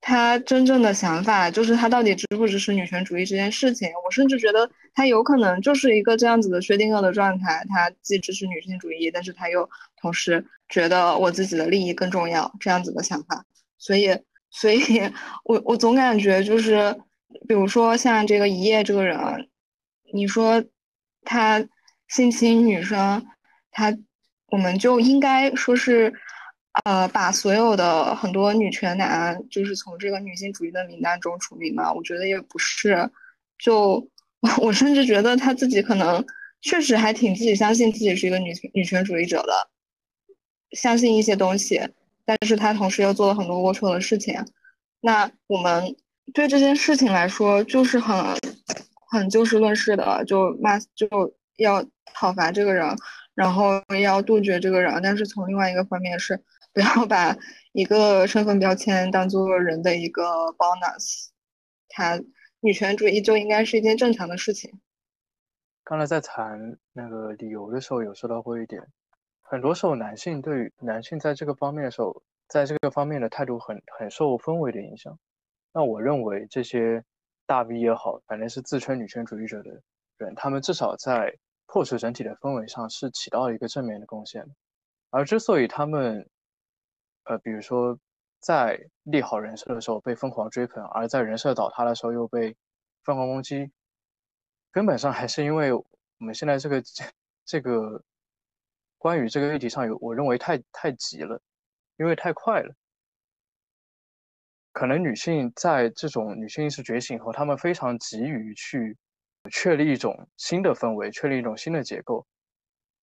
他真正的想法，就是他到底支不支持女权主义这件事情。我甚至觉得他有可能就是一个这样子的薛定谔的状态，他既支持女性主义，但是他又同时觉得我自己的利益更重要这样子的想法。所以，所以 我我总感觉就是，比如说像这个一夜这个人。你说他性侵女生，他我们就应该说是，呃，把所有的很多女权男就是从这个女性主义的名单中除名吗？我觉得也不是，就 我甚至觉得他自己可能确实还挺自己相信自己是一个女女权主义者的，相信一些东西，但是他同时又做了很多龌龊的事情。那我们对这件事情来说，就是很。很就事论事的，就骂就要讨伐这个人，然后要杜绝这个人。但是从另外一个方面是，不要把一个身份标签当做人的一个 bonus。他女权主义就应该是一件正常的事情。刚才在谈那个理由的时候，有说到过一点，很多时候男性对男性在这个方面的时候，在这个方面的态度很很受氛围的影响。那我认为这些。大 V 也好，反正是自称女权主义者的人，他们至少在破除整体的氛围上是起到一个正面的贡献。而之所以他们，呃，比如说在立好人设的时候被疯狂追捧，而在人设倒塌的时候又被疯狂攻击，根本上还是因为我们现在这个这个关于这个议题上有，我认为太太急了，因为太快了。可能女性在这种女性意识觉醒后，她们非常急于去确立一种新的氛围，确立一种新的结构。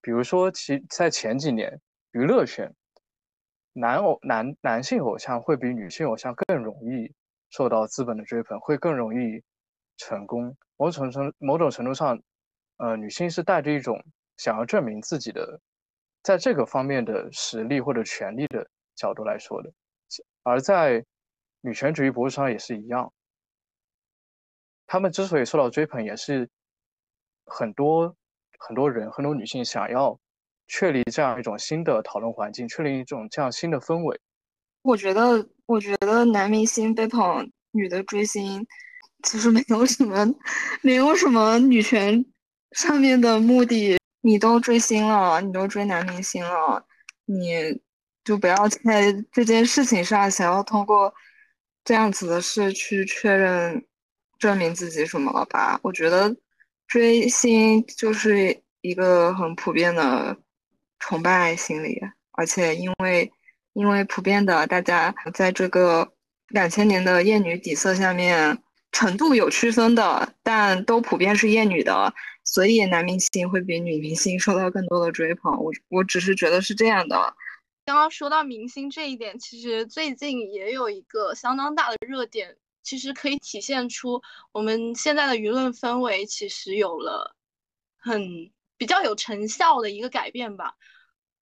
比如说，其在前几年，娱乐圈男偶男男性偶像会比女性偶像更容易受到资本的追捧，会更容易成功。某种程某种程度上，呃，女性是带着一种想要证明自己的在这个方面的实力或者权利的角度来说的，而在。女权主义博主上也是一样，他们之所以受到追捧，也是很多很多人很多女性想要确立这样一种新的讨论环境，确立一种这样新的氛围。我觉得，我觉得男明星被捧，女的追星，其实没有什么，没有什么女权上面的目的。你都追星了，你都追男明星了，你就不要在这件事情上想要通过。这样子的事去确认、证明自己什么了吧？我觉得追星就是一个很普遍的崇拜心理，而且因为因为普遍的大家在这个两千年的厌女底色下面，程度有区分的，但都普遍是厌女的，所以男明星会比女明星受到更多的追捧。我我只是觉得是这样的。刚刚说到明星这一点，其实最近也有一个相当大的热点，其实可以体现出我们现在的舆论氛围其实有了很比较有成效的一个改变吧。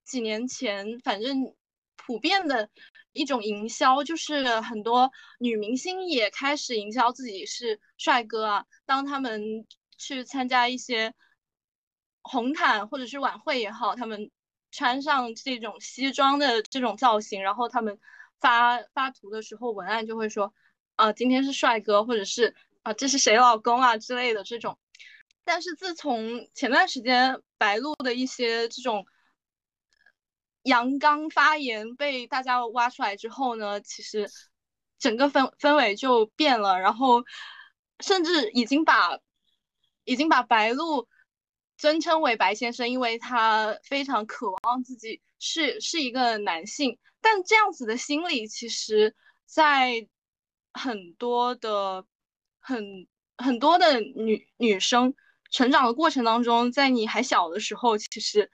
几年前，反正普遍的一种营销就是很多女明星也开始营销自己是帅哥啊，当他们去参加一些红毯或者是晚会也好，他们。穿上这种西装的这种造型，然后他们发发图的时候，文案就会说，啊，今天是帅哥，或者是啊，这是谁老公啊之类的这种。但是自从前段时间白鹿的一些这种阳刚发言被大家挖出来之后呢，其实整个氛氛围就变了，然后甚至已经把已经把白鹿。尊称为白先生，因为他非常渴望自己是是一个男性。但这样子的心理，其实，在很多的很很多的女女生成长的过程当中，在你还小的时候，其实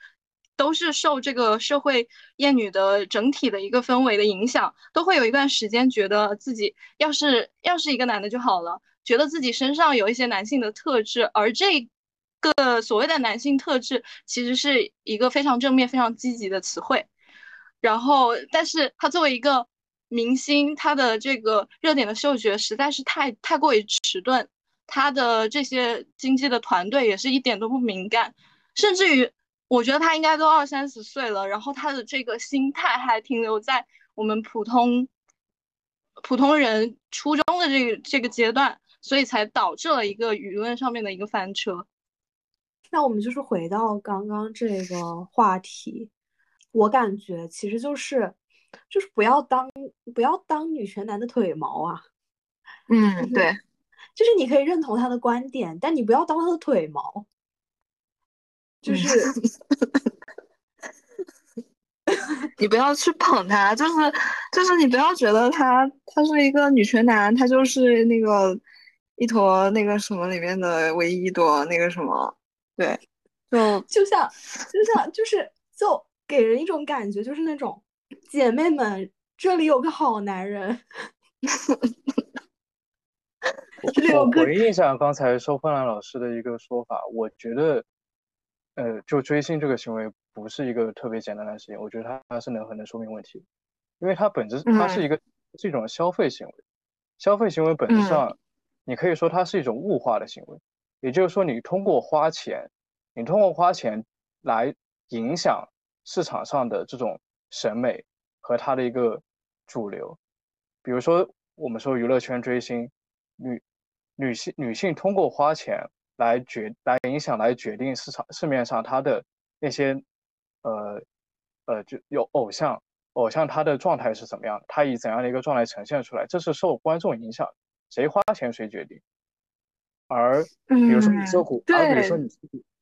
都是受这个社会厌女的整体的一个氛围的影响，都会有一段时间觉得自己要是要是一个男的就好了，觉得自己身上有一些男性的特质，而这个所谓的男性特质其实是一个非常正面、非常积极的词汇。然后，但是他作为一个明星，他的这个热点的嗅觉实在是太太过于迟钝，他的这些经纪的团队也是一点都不敏感，甚至于。我觉得他应该都二三十岁了，然后他的这个心态还停留在我们普通普通人初中的这个这个阶段，所以才导致了一个舆论上面的一个翻车。那我们就是回到刚刚这个话题，我感觉其实就是就是不要当不要当女权男的腿毛啊。嗯，对，就是你可以认同他的观点，但你不要当他的腿毛。就 是，你不要去捧他，就是就是你不要觉得他他是一个女权男，他就是那个一坨那个什么里面的唯一一朵那个什么，对，就就像就像就是就给人一种感觉，就是那种姐妹们这里有个好男人。我回应一下刚才收芬兰老师的一个说法，我觉得。呃，就追星这个行为不是一个特别简单的事情，我觉得它它是能很能说明问题，因为它本质它是一个是一种消费行为，消费行为本质上，你可以说它是一种物化的行为，也就是说你通过花钱，你通过花钱来影响市场上的这种审美和它的一个主流，比如说我们说娱乐圈追星，女女性女性通过花钱。来决来影响来决定市场市面上他的那些呃呃就有偶像偶像他的状态是怎么样的，他以怎样的一个状态呈现出来，这是受观众影响，谁花钱谁决定。而比如说你说古，而比如说你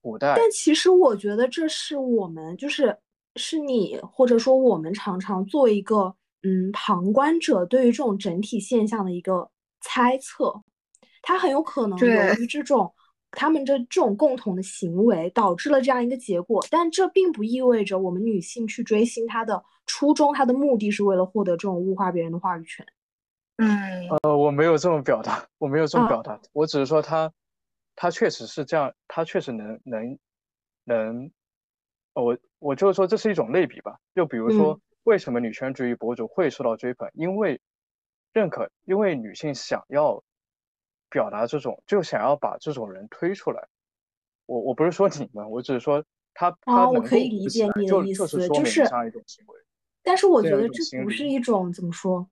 古代，但其实我觉得这是我们就是是你或者说我们常常做一个嗯旁观者对于这种整体现象的一个猜测，它很有可能由于这种。他们这这种共同的行为导致了这样一个结果，但这并不意味着我们女性去追星，她的初衷、她的目的是为了获得这种物化别人的话语权。嗯，呃，我没有这么表达，我没有这么表达，我只是说他，他确实是这样，他确实能能能，我我就是说这是一种类比吧。就比如说，为什么女权主义博主会受到追捧？因为认可，因为女性想要。表达这种就想要把这种人推出来，我我不是说你们，我只是说他他我可以理解你的意思，就是这样一种行为。但是我觉得这不是一种怎么说，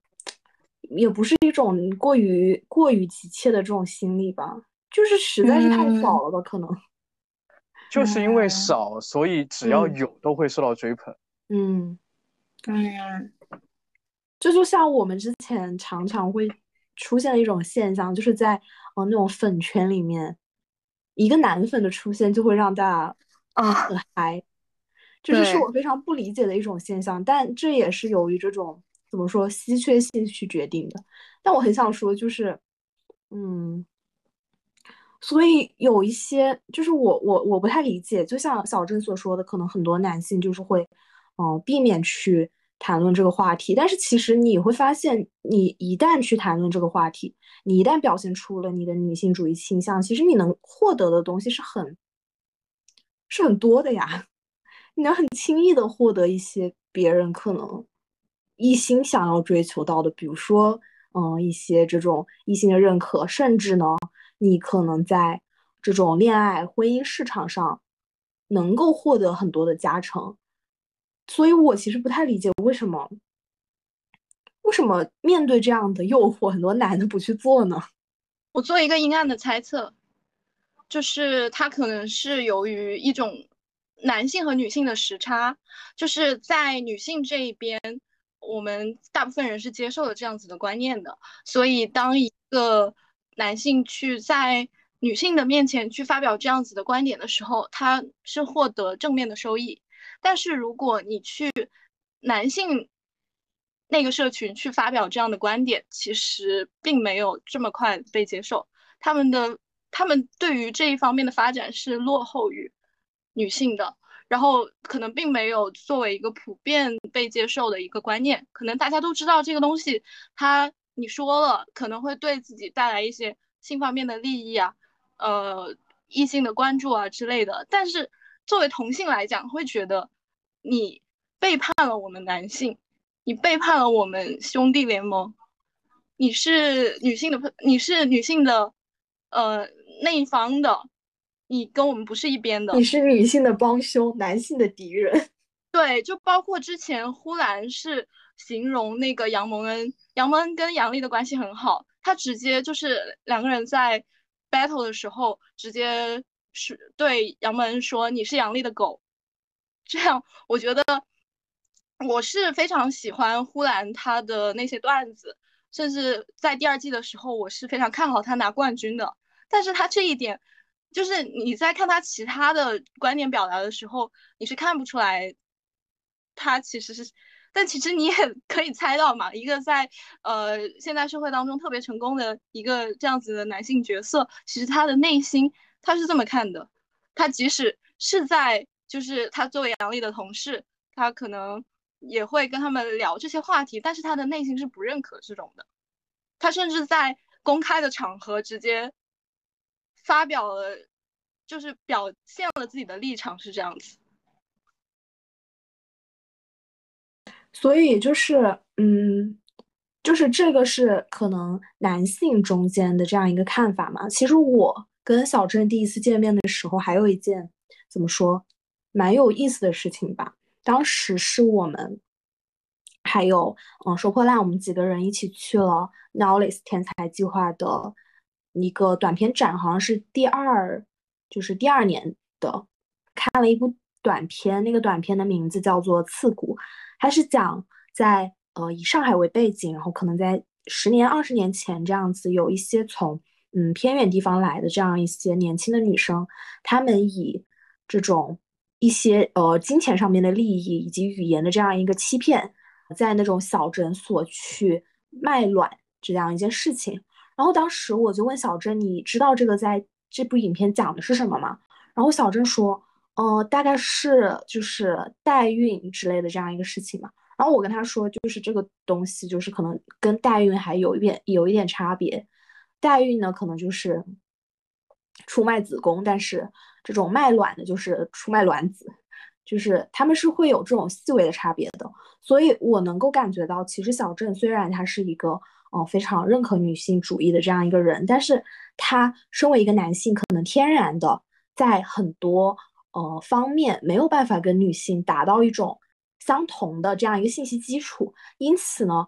也不是一种过于过于急切的这种心理吧，就是实在是太少了吧，可能。就是因为少，所以只要有都会受到追捧。嗯嗯，这就像我们之前常常会。出现的一种现象，就是在呃那种粉圈里面，一个男粉的出现就会让大家啊很嗨，就是是我非常不理解的一种现象。但这也是由于这种怎么说稀缺性去决定的。但我很想说，就是嗯，所以有一些就是我我我不太理解，就像小郑所说的，可能很多男性就是会嗯避免去。谈论这个话题，但是其实你会发现，你一旦去谈论这个话题，你一旦表现出了你的女性主义倾向，其实你能获得的东西是很，是很多的呀。你能很轻易的获得一些别人可能一心想要追求到的，比如说，嗯，一些这种异性的认可，甚至呢，你可能在这种恋爱、婚姻市场上能够获得很多的加成。所以我其实不太理解为什么，为什么面对这样的诱惑，很多男的不去做呢？我做一个阴暗的猜测，就是他可能是由于一种男性和女性的时差，就是在女性这一边，我们大部分人是接受了这样子的观念的，所以当一个男性去在女性的面前去发表这样子的观点的时候，他是获得正面的收益。但是如果你去男性那个社群去发表这样的观点，其实并没有这么快被接受。他们的他们对于这一方面的发展是落后于女性的。然后可能并没有作为一个普遍被接受的一个观念，可能大家都知道这个东西，它你说了可能会对自己带来一些性方面的利益啊，呃，异性的关注啊之类的，但是作为同性来讲，会觉得你背叛了我们男性，你背叛了我们兄弟联盟，你是女性的，你是女性的，呃，那一方的。你跟我们不是一边的，你是女性的帮凶，男性的敌人。对，就包括之前呼兰是形容那个杨蒙恩，杨蒙恩跟杨丽的关系很好，他直接就是两个人在 battle 的时候，直接是对杨蒙恩说你是杨丽的狗。这样，我觉得我是非常喜欢呼兰他的那些段子，甚至在第二季的时候，我是非常看好他拿冠军的。但是他这一点。就是你在看他其他的观点表达的时候，你是看不出来，他其实是，但其实你也 可以猜到嘛，一个在呃现代社会当中特别成功的一个这样子的男性角色，其实他的内心他是这么看的，他即使是在就是他作为杨丽的同事，他可能也会跟他们聊这些话题，但是他的内心是不认可这种的，他甚至在公开的场合直接。发表了，就是表现了自己的立场是这样子，所以就是，嗯，就是这个是可能男性中间的这样一个看法嘛。其实我跟小郑第一次见面的时候，还有一件怎么说，蛮有意思的事情吧。当时是我们还有嗯收破烂，我们几个人一起去了 Knowledge 天才计划的。一个短片展好像是第二，就是第二年的，看了一部短片，那个短片的名字叫做《刺骨》，它是讲在呃以上海为背景，然后可能在十年、二十年前这样子，有一些从嗯偏远地方来的这样一些年轻的女生，她们以这种一些呃金钱上面的利益以及语言的这样一个欺骗，在那种小诊所去卖卵这样一件事情。然后当时我就问小珍：“你知道这个在这部影片讲的是什么吗？”然后小珍说：“呃，大概是就是代孕之类的这样一个事情嘛。”然后我跟他说：“就是这个东西，就是可能跟代孕还有一点有一点差别。代孕呢，可能就是出卖子宫，但是这种卖卵的，就是出卖卵子，就是他们是会有这种细微的差别的。所以我能够感觉到，其实小郑虽然他是一个。”哦，非常认可女性主义的这样一个人，但是他身为一个男性，可能天然的在很多呃方面没有办法跟女性达到一种相同的这样一个信息基础，因此呢，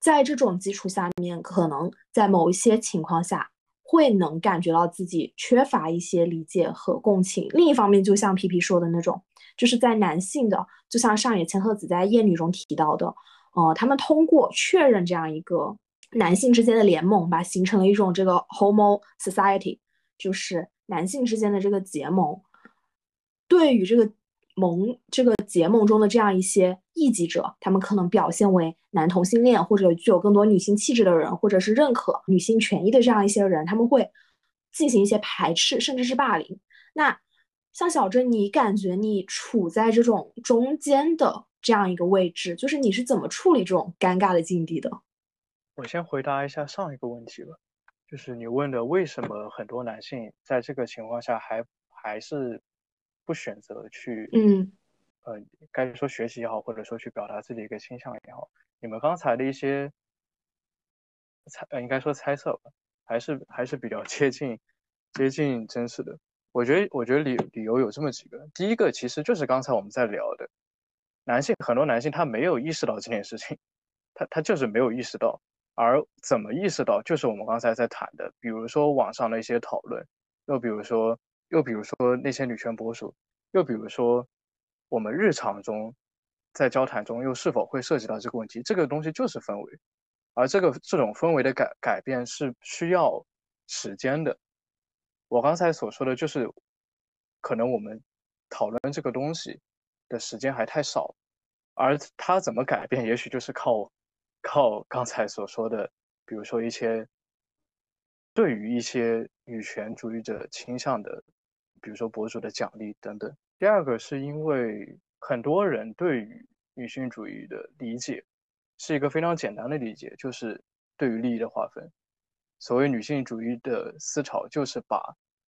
在这种基础下面，可能在某一些情况下会能感觉到自己缺乏一些理解和共情。另一方面，就像皮皮说的那种，就是在男性的，就像上野千鹤子在《厌女》中提到的。哦，他们通过确认这样一个男性之间的联盟吧，形成了一种这个 homo society，就是男性之间的这个结盟。对于这个盟这个结盟中的这样一些异己者，他们可能表现为男同性恋或者具有更多女性气质的人，或者是认可女性权益的这样一些人，他们会进行一些排斥，甚至是霸凌。那像小郑，你感觉你处在这种中间的？这样一个位置，就是你是怎么处理这种尴尬的境地的？我先回答一下上一个问题吧，就是你问的为什么很多男性在这个情况下还还是不选择去，嗯，呃，该说学习也好，或者说去表达自己一个倾向也好，你们刚才的一些猜，呃，应该说猜测吧，还是还是比较 接近接近真实的。我觉得，我觉得理理由有这么几个，第一个其实就是刚才我们在聊的。男性很多男性他没有意识到这件事情，他他就是没有意识到，而怎么意识到，就是我们刚才在谈的，比如说网上的一些讨论，又比如说又比如说那些女权博主，又比如说我们日常中在交谈中又是否会涉及到这个问题，这个东西就是氛围，而这个这种氛围的改改变是需要时间的。我刚才所说的就是，可能我们讨论这个东西。的时间还太少，而他怎么改变，也许就是靠靠刚才所说的，比如说一些对于一些女权主义者倾向的，比如说博主的奖励等等，第二个是因为很多人对于女性主义的理解是一个非常简单的理解，就是对于利益的划分。所谓女性主义的思潮，就是把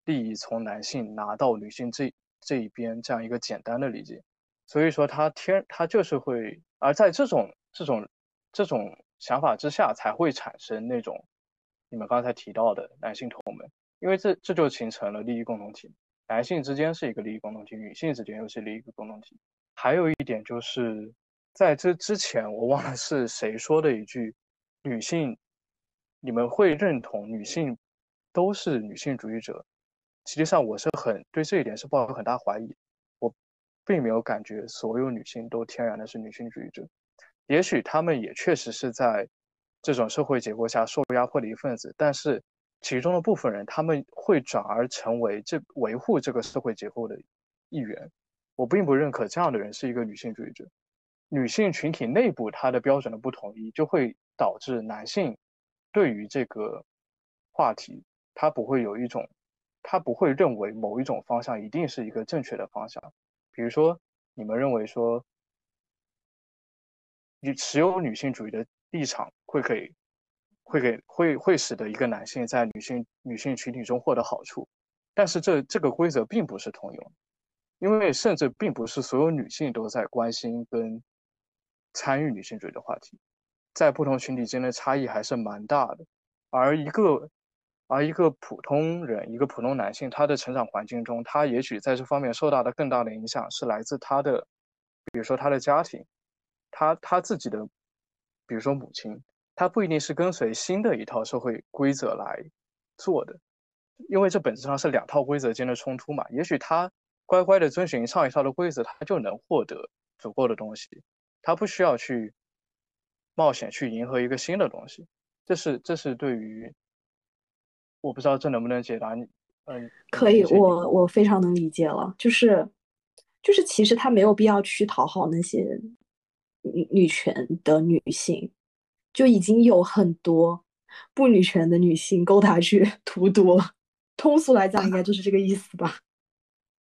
利益从男性拿到女性这这一边这样一个简单的理解。所以说，它天它就是会，而在这种这种这种想法之下，才会产生那种你们刚才提到的男性同盟，因为这这就形成了利益共同体，男性之间是一个利益共同体，女性之间又是利益共同体。还有一点就是在这之前，我忘了是谁说的一句，女性，你们会认同女性都是女性主义者？实际上，我是很对这一点是抱有很大怀疑。我并没有感觉所有女性都天然的是女性主义者，也许她们也确实是在这种社会结构下受压迫的一份子，但是其中的部分人他们会转而成为这维护这个社会结构的一员。我并不认可这样的人是一个女性主义者。女性群体内部她的标准的不统一，就会导致男性对于这个话题，他不会有一种，他不会认为某一种方向一定是一个正确的方向。比如说，你们认为说，你持有女性主义的立场会给，会给，会会使得一个男性在女性女性群体中获得好处，但是这这个规则并不是通用，因为甚至并不是所有女性都在关心跟参与女性主义的话题，在不同群体间的差异还是蛮大的，而一个。而一个普通人，一个普通男性，他的成长环境中，他也许在这方面受到的更大的影响是来自他的，比如说他的家庭，他他自己的，比如说母亲，他不一定是跟随新的一套社会规则来做的，因为这本质上是两套规则间的冲突嘛。也许他乖乖的遵循上一套的规则，他就能获得足够的东西，他不需要去冒险去迎合一个新的东西。这是这是对于。我不知道这能不能解答你，嗯，可以，我我非常能理解了，就是，就是其实他没有必要去讨好那些女女权的女性，就已经有很多不女权的女性勾他去 荼毒了。通俗来讲，应该就是这个意思吧？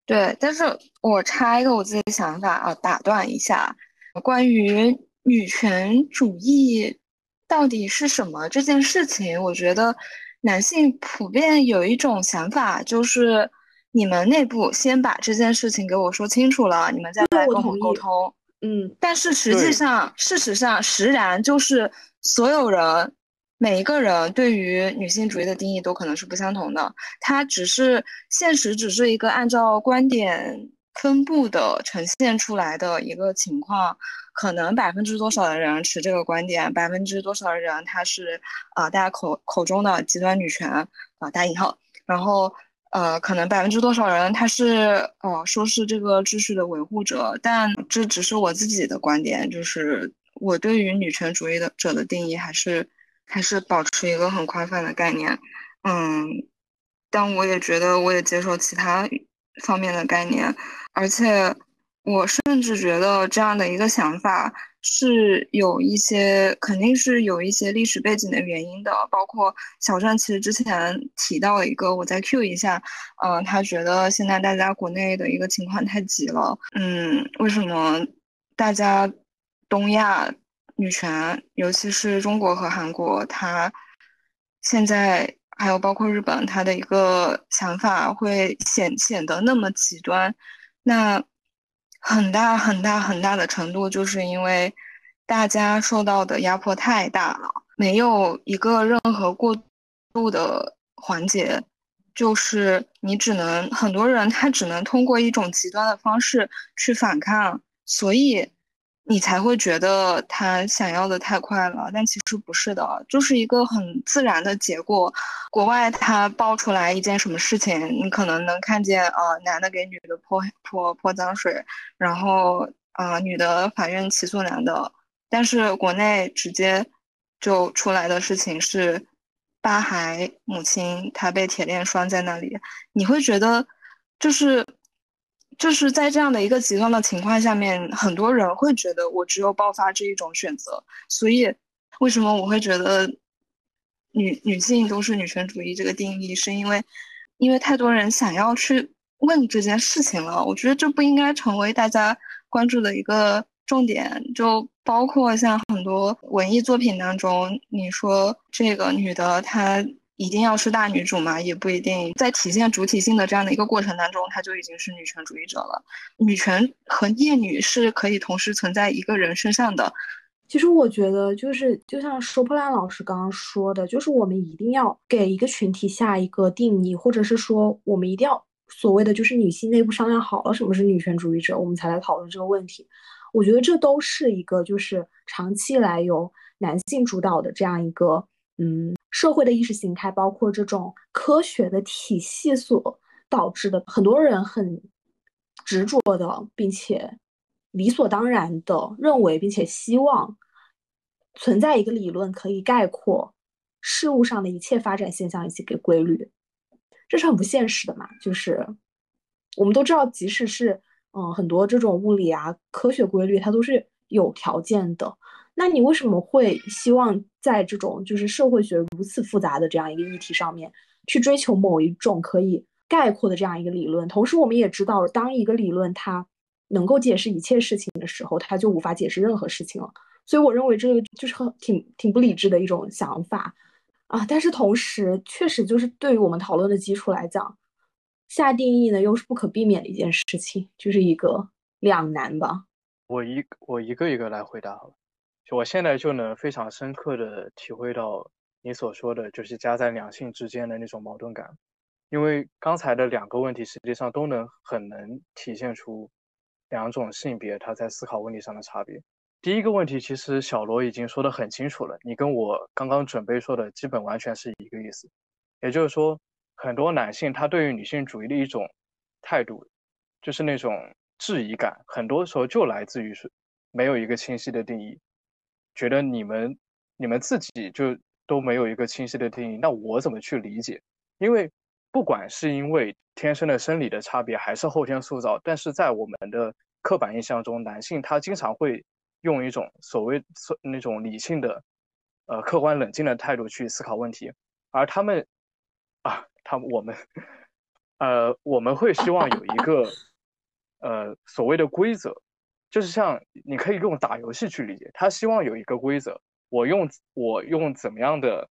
对，但是我插一个我自己的想法啊，打断一下，关于女权主义到底是什么这件事情，我觉得。男性普遍有一种想法，就是你们内部先把这件事情给我说清楚了，你们再来跟我沟通。嗯，但是实际上，事实上，实然就是所有人，每一个人对于女性主义的定义都可能是不相同的。它只是现实，只是一个按照观点分布的呈现出来的一个情况。可能百分之多少的人持这个观点，百分之多少的人他是啊，大家口口中的极端女权啊，打引号。然后呃，可能百分之多少人他是呃，说是这个秩序的维护者，但这只是我自己的观点，就是我对于女权主义的者的定义还是还是保持一个很宽泛的概念，嗯，但我也觉得我也接受其他方面的概念，而且。我甚至觉得这样的一个想法是有一些，肯定是有一些历史背景的原因的。包括小郑其实之前提到了一个，我再 Q 一下，嗯，他觉得现在大家国内的一个情况太急了，嗯，为什么大家东亚女权，尤其是中国和韩国，它现在还有包括日本，它的一个想法会显显得那么极端？那？很大很大很大的程度，就是因为大家受到的压迫太大了，没有一个任何过度的环节，就是你只能很多人他只能通过一种极端的方式去反抗，所以。你才会觉得他想要的太快了，但其实不是的，就是一个很自然的结果。国外他爆出来一件什么事情，你可能能看见啊，男的给女的泼泼泼脏水，然后啊，女的法院起诉男的，但是国内直接就出来的事情是，八孩母亲她被铁链拴在那里，你会觉得就是。就是在这样的一个极端的情况下面，很多人会觉得我只有爆发这一种选择。所以，为什么我会觉得女女性都是女权主义这个定义，是因为，因为太多人想要去问这件事情了。我觉得这不应该成为大家关注的一个重点。就包括像很多文艺作品当中，你说这个女的她一定要是大女主嘛，也不一定。在体现主体性的这样的一个过程当中，她就已经是女权主义者了。女权和厌女是可以同时存在一个人身上的。其实我觉得，就是就像收破烂老师刚刚说的，就是我们一定要给一个群体下一个定义，或者是说，我们一定要所谓的就是女性内部商量好了什么是女权主义者，我们才来讨论这个问题。我觉得这都是一个就是长期来由男性主导的这样一个嗯社会的意识形态，包括这种科学的体系所导致的。很多人很执着的，并且。理所当然的认为，并且希望存在一个理论可以概括事物上的一切发展现象以及给规律，这是很不现实的嘛？就是我们都知道，即使是嗯很多这种物理啊科学规律，它都是有条件的。那你为什么会希望在这种就是社会学如此复杂的这样一个议题上面去追求某一种可以概括的这样一个理论？同时，我们也知道，当一个理论它能够解释一切事情的时候，它就无法解释任何事情了。所以我认为这个就是很挺挺不理智的一种想法啊。但是同时，确实就是对于我们讨论的基础来讲，下定义呢又是不可避免的一件事情，就是一个两难吧。我一我一个一个来回答好了。就我现在就能非常深刻的体会到你所说的就是夹在两性之间的那种矛盾感，因为刚才的两个问题实际上都能很能体现出。两种性别，他在思考问题上的差别。第一个问题，其实小罗已经说得很清楚了，你跟我刚刚准备说的基本完全是一个意思。也就是说，很多男性他对于女性主义的一种态度，就是那种质疑感，很多时候就来自于是没有一个清晰的定义，觉得你们你们自己就都没有一个清晰的定义，那我怎么去理解？因为不管是因为天生的生理的差别，还是后天塑造，但是在我们的刻板印象中，男性他经常会用一种所谓那种理性的、呃客观冷静的态度去思考问题，而他们啊，他我们呃我们会希望有一个呃所谓的规则，就是像你可以用打游戏去理解，他希望有一个规则，我用我用怎么样的。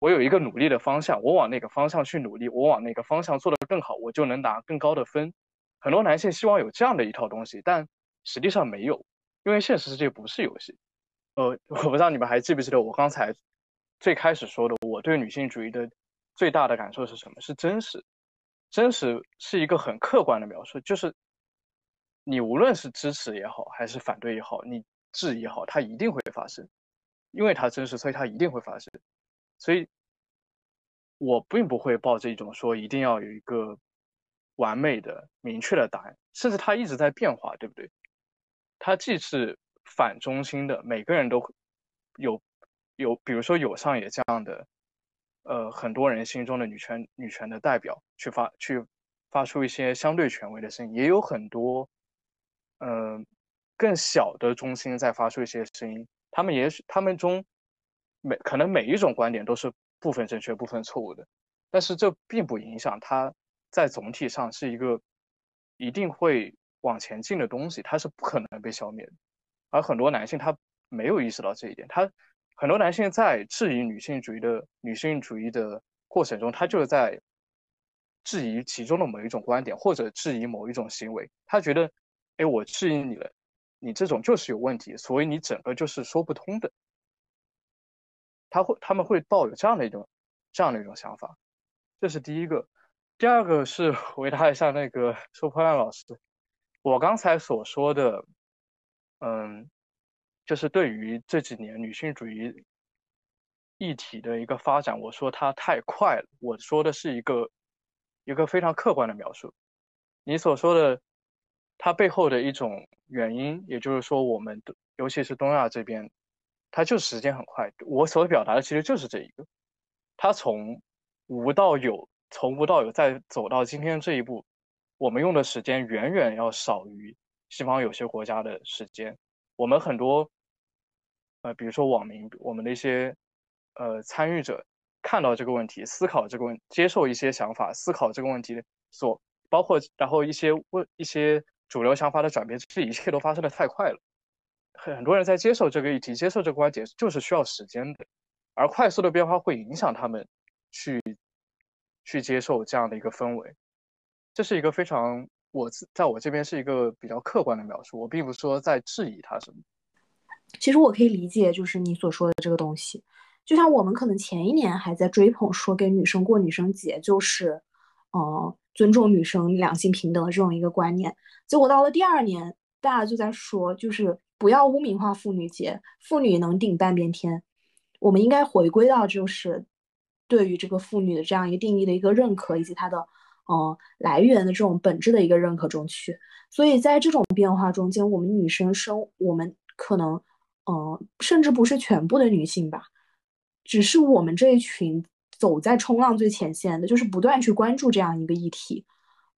我有一个努力的方向，我往那个方向去努力，我往那个方向做得更好，我就能拿更高的分。很多男性希望有这样的一套东西，但实际上没有，因为现实世界不是游戏。呃，我不知道你们还记不记得我刚才最开始说的，我对女性主义的最大的感受是什么？是真实。真实是一个很客观的描述，就是你无论是支持也好，还是反对也好，你质疑也好，它一定会发生，因为它真实，所以它一定会发生。所以，我并不会抱着一种说一定要有一个完美的、明确的答案，甚至它一直在变化，对不对？它既是反中心的，每个人都有有，比如说有上野这样的，呃，很多人心中的女权女权的代表去发去发出一些相对权威的声音，也有很多，嗯，更小的中心在发出一些声音，他们也许他们中。每可能每一种观点都是部分正确、部分错误的，但是这并不影响它在总体上是一个一定会往前进的东西，它是不可能被消灭的。而很多男性他没有意识到这一点，他很多男性在质疑女性主义的女性主义的过程中，他就是在质疑其中的某一种观点，或者质疑某一种行为。他觉得，哎，我质疑你了，你这种就是有问题，所以你整个就是说不通的。他会，他们会抱有这样的一种，这样的一种想法，这是第一个。第二个是 回答一下那个收破烂老师，我刚才所说的，嗯，就是对于这几年女性主义议题的一个发展，我说它太快了。我说的是一个一个非常客观的描述。你所说的，它背后的一种原因，也就是说，我们尤其是东亚这边。它就时间很快，我所表达的其实就是这一个，它从无到有，从无到有再走到今天这一步，我们用的时间远远要少于西方有些国家的时间。我们很多，呃，比如说网民，我们的一些呃参与者，看到这个问题，思考这个问，接受一些想法，思考这个问题所包括然后一些问一些主流想法的转变，这一切都发生的太快了。很多人在接受这个议题、接受这个观点，就是需要时间的，而快速的变化会影响他们去去接受这样的一个氛围。这是一个非常我在我这边是一个比较客观的描述，我并不是说在质疑他什么。其实我可以理解，就是你所说的这个东西，就像我们可能前一年还在追捧说给女生过女生节就是，呃，尊重女生两性平等的这种一个观念，结果到了第二年，大家就在说就是。不要污名化妇女节，妇女能顶半边天。我们应该回归到就是对于这个妇女的这样一个定义的一个认可，以及它的呃来源的这种本质的一个认可中去。所以在这种变化中间，我们女生生，我们可能呃甚至不是全部的女性吧，只是我们这一群走在冲浪最前线的，就是不断去关注这样一个议题，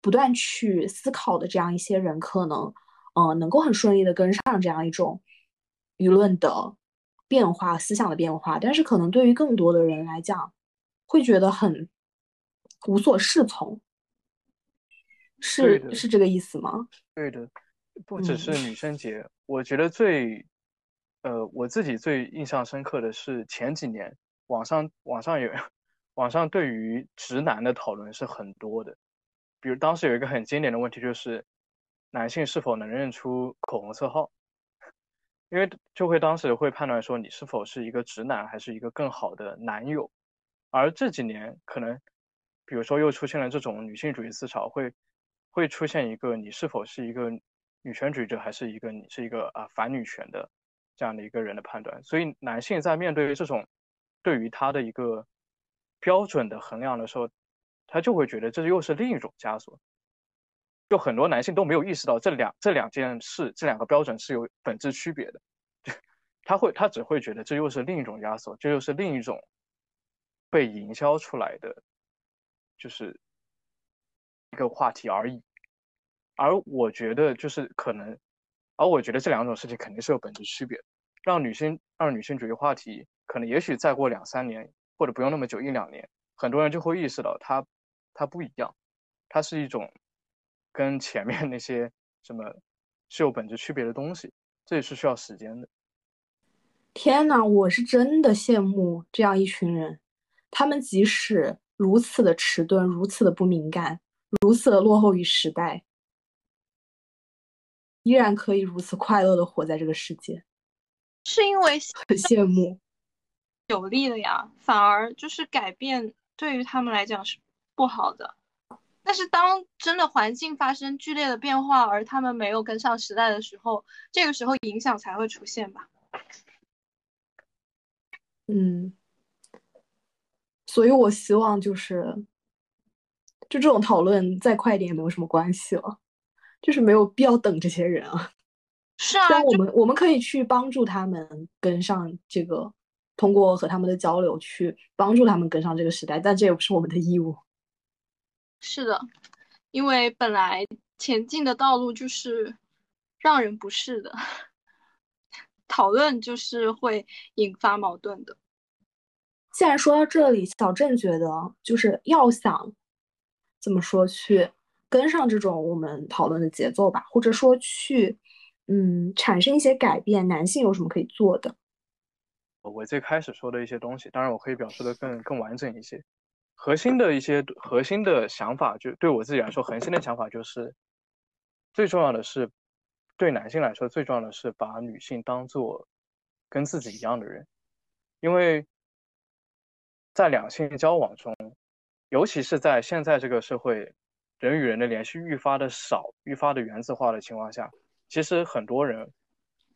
不断去思考的这样一些人，可能。呃，能够很顺利的跟上这样一种舆论的变化、思想的变化，但是可能对于更多的人来讲，会觉得很无所适从，是是这个意思吗？对的，不只是女生节，我觉得最呃，我自己最印象深刻的是前几年网上网上有网上对于直男的讨论是很多的，比如当时有一个很经典的问题就是。男性是否能认出口红色号？因为就会当时会判断说你是否是一个直男，还是一个更好的男友。而这几年可能，比如说又出现了这种女性主义思潮，会会出现一个你是否是一个女权主义者，还是一个你是一个啊反女权的这样的一个人的判断。所以男性在面对这种对于他的一个标准的衡量的时候，他就会觉得这又是另一种枷锁。就很多男性都没有意识到这两这两件事，这两个标准是有本质区别的。他会他只会觉得这又是另一种枷锁，这又是另一种被营销出来的，就是一个话题而已。而我觉得就是可能，而我觉得这两种事情肯定是有本质区别的。让女性让女性主义话题可能也许再过两三年或者不用那么久一两年，很多人就会意识到它它不一样，它是一种。跟前面那些什么是有本质区别的东西，这也是需要时间的。天呐，我是真的羡慕这样一群人，他们即使如此的迟钝，如此的不敏感，如此的落后于时代，依然可以如此快乐的活在这个世界。是因为很羡慕有利的呀，反而就是改变对于他们来讲是不好的。但是当真的环境发生剧烈的变化，而他们没有跟上时代的时候，这个时候影响才会出现吧。嗯，所以我希望就是，就这种讨论再快一点也没有什么关系了，就是没有必要等这些人啊。是啊，但我们我们可以去帮助他们跟上这个，通过和他们的交流去帮助他们跟上这个时代，但这也不是我们的义务。是的，因为本来前进的道路就是让人不适的，讨论就是会引发矛盾的。既然说到这里，小郑觉得就是要想怎么说去跟上这种我们讨论的节奏吧，或者说去嗯产生一些改变，男性有什么可以做的？我最开始说的一些东西，当然我可以表述的更更完整一些。核心的一些核心的想法，就对我自己来说，核心的想法就是，最重要的是，对男性来说，最重要的是把女性当做跟自己一样的人，因为在两性交往中，尤其是在现在这个社会，人与人的联系愈发的少，愈发的原子化的情况下，其实很多人，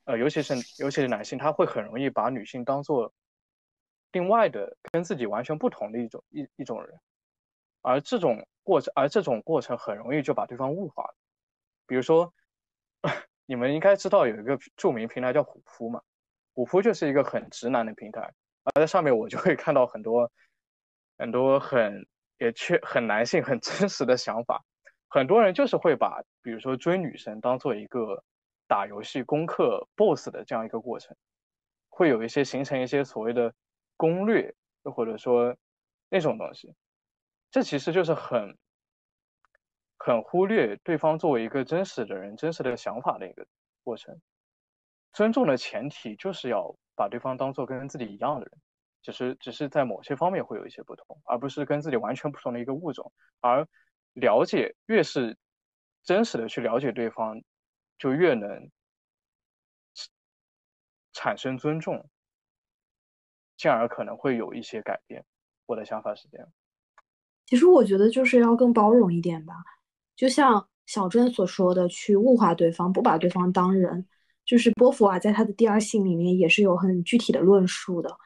呃，尤其是尤其是男性，他会很容易把女性当做。另外的跟自己完全不同的一种一一种人，而这种过程，而这种过程很容易就把对方物化。比如说，你们应该知道有一个著名平台叫虎扑嘛，虎扑就是一个很直男的平台，而在上面我就会看到很多很多很也确很男性很真实的想法。很多人就是会把比如说追女生当做一个打游戏攻克 BOSS 的这样一个过程，会有一些形成一些所谓的。攻略，又或者说那种东西，这其实就是很很忽略对方作为一个真实的人、真实的想法的一个过程。尊重的前提就是要把对方当做跟自己一样的人，只是只是在某些方面会有一些不同，而不是跟自己完全不同的一个物种。而了解越是真实的去了解对方，就越能产生尊重，进而可能会有一些改变。我的想法是这样。其实我觉得就是要更包容一点吧，就像小郑所说的，去物化对方，不把对方当人。就是波伏娃在他的第二性里面也是有很具体的论述的，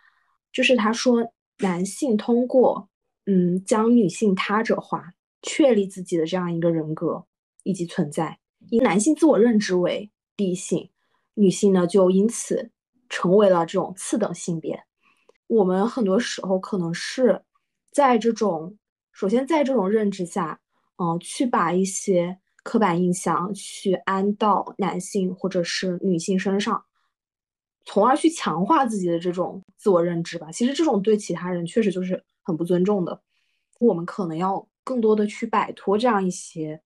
就是他说男性通过嗯将女性他者化，确立自己的这样一个人格以及存在，以男性自我认知为第一性，女性呢就因此成为了这种次等性别。我们很多时候可能是在这种首先在这种认知下，嗯，去把一些。刻板印象去安到男性或者是女性身上，从而去强化自己的这种自我认知吧。其实这种对其他人确实就是很不尊重的。我们可能要更多的去摆脱这样一些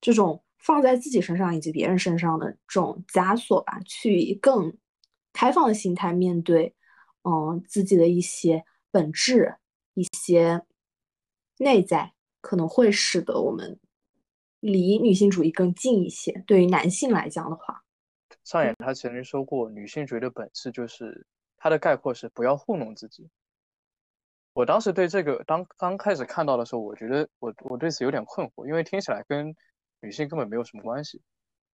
这种放在自己身上以及别人身上的这种枷锁吧，去以更开放的心态面对，嗯，自己的一些本质、一些内在，可能会使得我们。离女性主义更近一些。对于男性来讲的话，上野他曾经说过，女性主义的本质就是它的概括是不要糊弄自己。我当时对这个当刚开始看到的时候，我觉得我我对此有点困惑，因为听起来跟女性根本没有什么关系。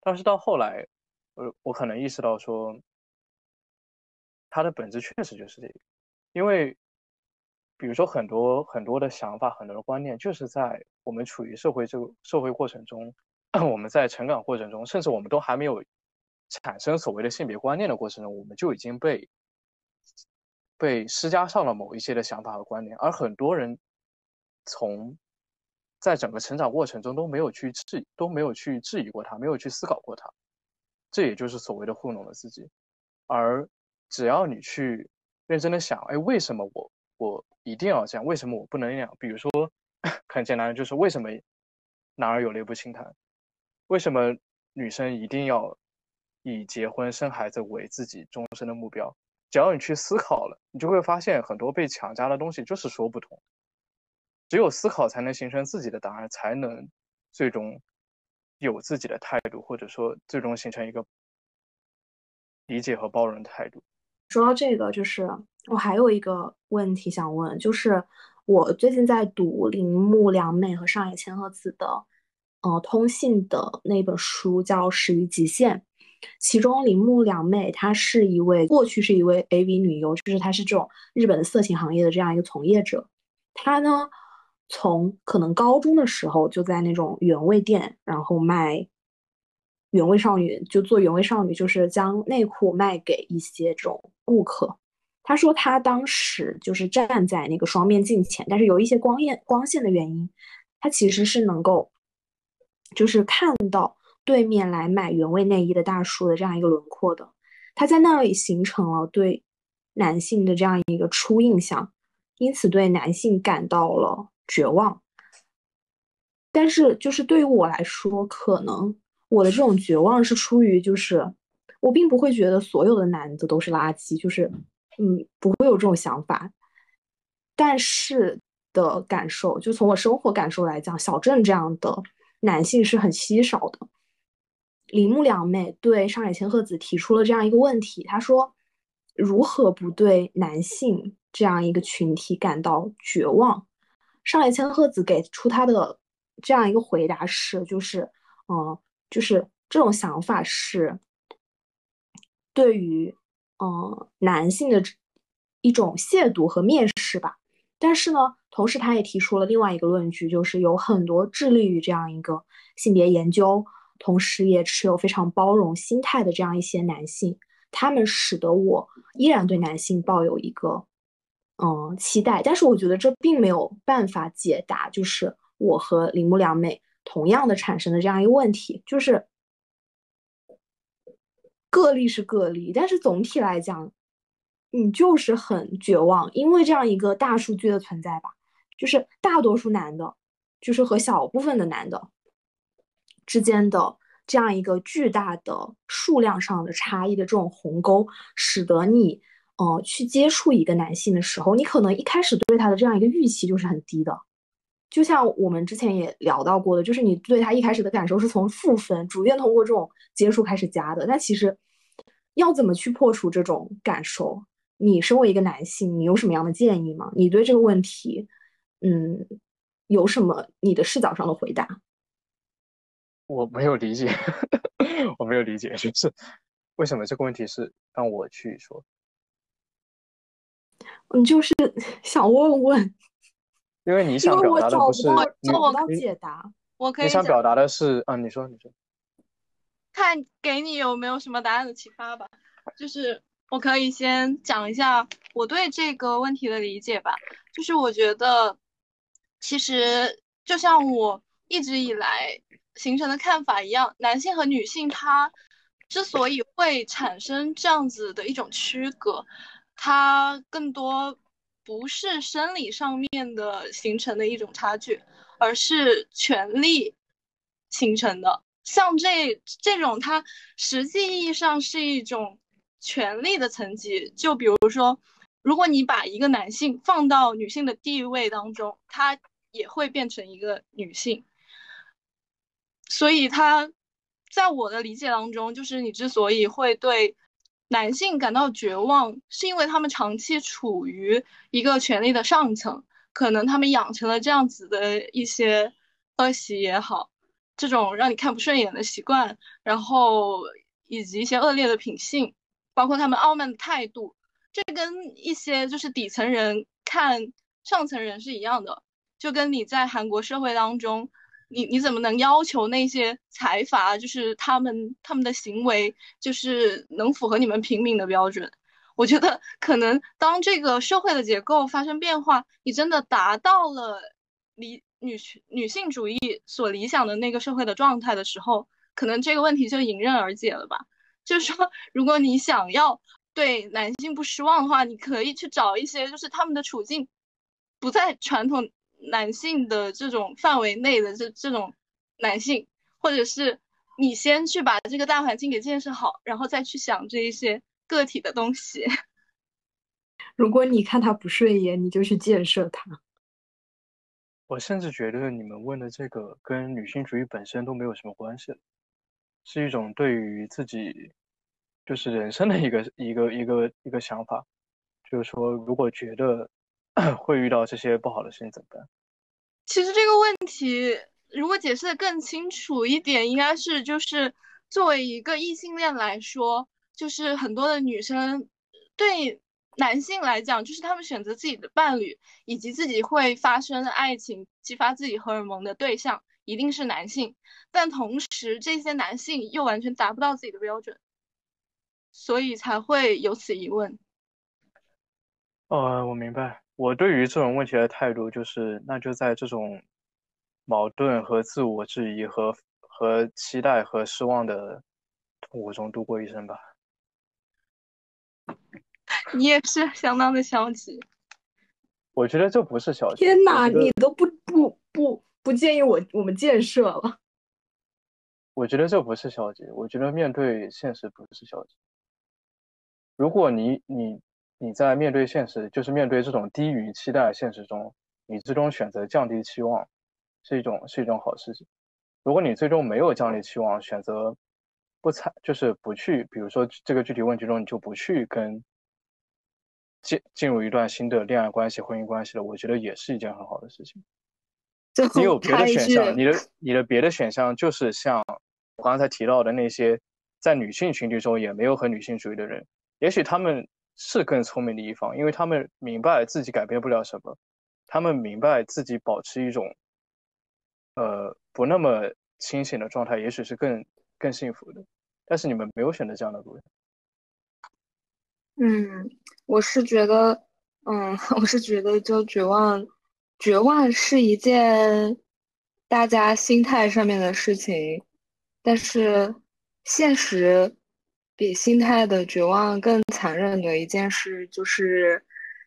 但是到后来，我我可能意识到说，它的本质确实就是这个，因为。比如说很多很多的想法，很多的观念，就是在我们处于社会这个社会过程中，我们在成长过程中，甚至我们都还没有产生所谓的性别观念的过程中，我们就已经被被施加上了某一些的想法和观念，而很多人从在整个成长过程中都没有去质都没有去质疑过它，没有去思考过它，这也就是所谓的糊弄了自己。而只要你去认真的想，哎，为什么我我一定要这样？为什么我不能那样？比如说，很简单的，就是为什么男儿有泪不轻弹？为什么女生一定要以结婚生孩子为自己终身的目标？只要你去思考了，你就会发现很多被强加的东西就是说不通。只有思考才能形成自己的答案，才能最终有自己的态度，或者说最终形成一个理解和包容的态度。说到这个，就是我还有一个问题想问，就是我最近在读铃木良美和上野千鹤子的，呃，通信的那本书叫《始于极限》，其中铃木良美她是一位过去是一位 AV 女优，就是她是这种日本的色情行业的这样一个从业者，她呢从可能高中的时候就在那种原味店，然后卖。原味少女就做原味少女，就是将内裤卖给一些这种顾客。他说他当时就是站在那个双面镜前，但是有一些光艳光线的原因，他其实是能够就是看到对面来买原味内衣的大叔的这样一个轮廓的。他在那里形成了对男性的这样一个初印象，因此对男性感到了绝望。但是就是对于我来说，可能。我的这种绝望是出于，就是我并不会觉得所有的男的都是垃圾，就是嗯，不会有这种想法。但是的感受，就从我生活感受来讲，小镇这样的男性是很稀少的。铃木良美对上野千鹤子提出了这样一个问题，他说：“如何不对男性这样一个群体感到绝望？”上野千鹤子给出他的这样一个回答是，就是嗯。就是这种想法是对于嗯男性的一种亵渎和蔑视吧。但是呢，同时他也提出了另外一个论据，就是有很多致力于这样一个性别研究，同时也持有非常包容心态的这样一些男性，他们使得我依然对男性抱有一个嗯期待。但是我觉得这并没有办法解答，就是我和铃木良美。同样的产生的这样一个问题，就是个例是个例，但是总体来讲，你就是很绝望，因为这样一个大数据的存在吧，就是大多数男的，就是和小部分的男的，之间的这样一个巨大的数量上的差异的这种鸿沟，使得你呃去接触一个男性的时候，你可能一开始对他的这样一个预期就是很低的。就像我们之前也聊到过的，就是你对他一开始的感受是从负分逐渐通过这种接触开始加的。那其实要怎么去破除这种感受？你身为一个男性，你有什么样的建议吗？你对这个问题，嗯，有什么你的视角上的回答？我没有理解，我没有理解，就是为什么这个问题是让我去说？嗯，就是 想问问。因为你想表达的不是找不到解答，我可以。你想表达的是，嗯，你说，你说，看给你有没有什么答案的启发吧。就是我可以先讲一下我对这个问题的理解吧。就是我觉得，其实就像我一直以来形成的看法一样，男性和女性他之所以会产生这样子的一种区隔，它更多。不是生理上面的形成的一种差距，而是权力形成的。像这这种，它实际意义上是一种权力的层级。就比如说，如果你把一个男性放到女性的地位当中，他也会变成一个女性。所以，他在我的理解当中，就是你之所以会对。男性感到绝望，是因为他们长期处于一个权力的上层，可能他们养成了这样子的一些恶习也好，这种让你看不顺眼的习惯，然后以及一些恶劣的品性，包括他们傲慢的态度，这跟一些就是底层人看上层人是一样的，就跟你在韩国社会当中。你你怎么能要求那些财阀，就是他们他们的行为，就是能符合你们平民的标准？我觉得可能当这个社会的结构发生变化，你真的达到了理女女性主义所理想的那个社会的状态的时候，可能这个问题就迎刃而解了吧？就是说，如果你想要对男性不失望的话，你可以去找一些就是他们的处境不在传统。男性的这种范围内的这这种男性，或者是你先去把这个大环境给建设好，然后再去想这一些个体的东西。如果你看他不顺眼，你就去建设他。我甚至觉得你们问的这个跟女性主义本身都没有什么关系，是一种对于自己就是人生的一个一个一个一个想法，就是说如果觉得。会遇到这些不好的事情怎么办？其实这个问题如果解释的更清楚一点，应该是就是作为一个异性恋来说，就是很多的女生对男性来讲，就是他们选择自己的伴侣以及自己会发生爱情、激发自己荷尔蒙的对象一定是男性，但同时这些男性又完全达不到自己的标准，所以才会有此疑问。哦，我明白。我对于这种问题的态度就是，那就在这种矛盾和自我质疑和和期待和失望的痛苦中度过一生吧。你也是相当的消极。我觉得这不是消极。天哪，你都不不不不建议我我们建设了。我觉得这不是消极，我觉得面对现实不是消极。如果你你。你在面对现实，就是面对这种低于期待现实中，你最终选择降低期望，是一种是一种好事情。如果你最终没有降低期望，选择不参，就是不去，比如说这个具体问题中，你就不去跟进进入一段新的恋爱关系、婚姻关系了，我觉得也是一件很好的事情。你有别的选项，你的你的别的选项就是像我刚才提到的那些在女性群体中也没有很女性主义的人，也许他们。是更聪明的一方，因为他们明白自己改变不了什么，他们明白自己保持一种，呃，不那么清醒的状态，也许是更更幸福的。但是你们没有选择这样的路。嗯，我是觉得，嗯，我是觉得，就绝望，绝望是一件大家心态上面的事情，但是现实。比心态的绝望更残忍的一件事，就是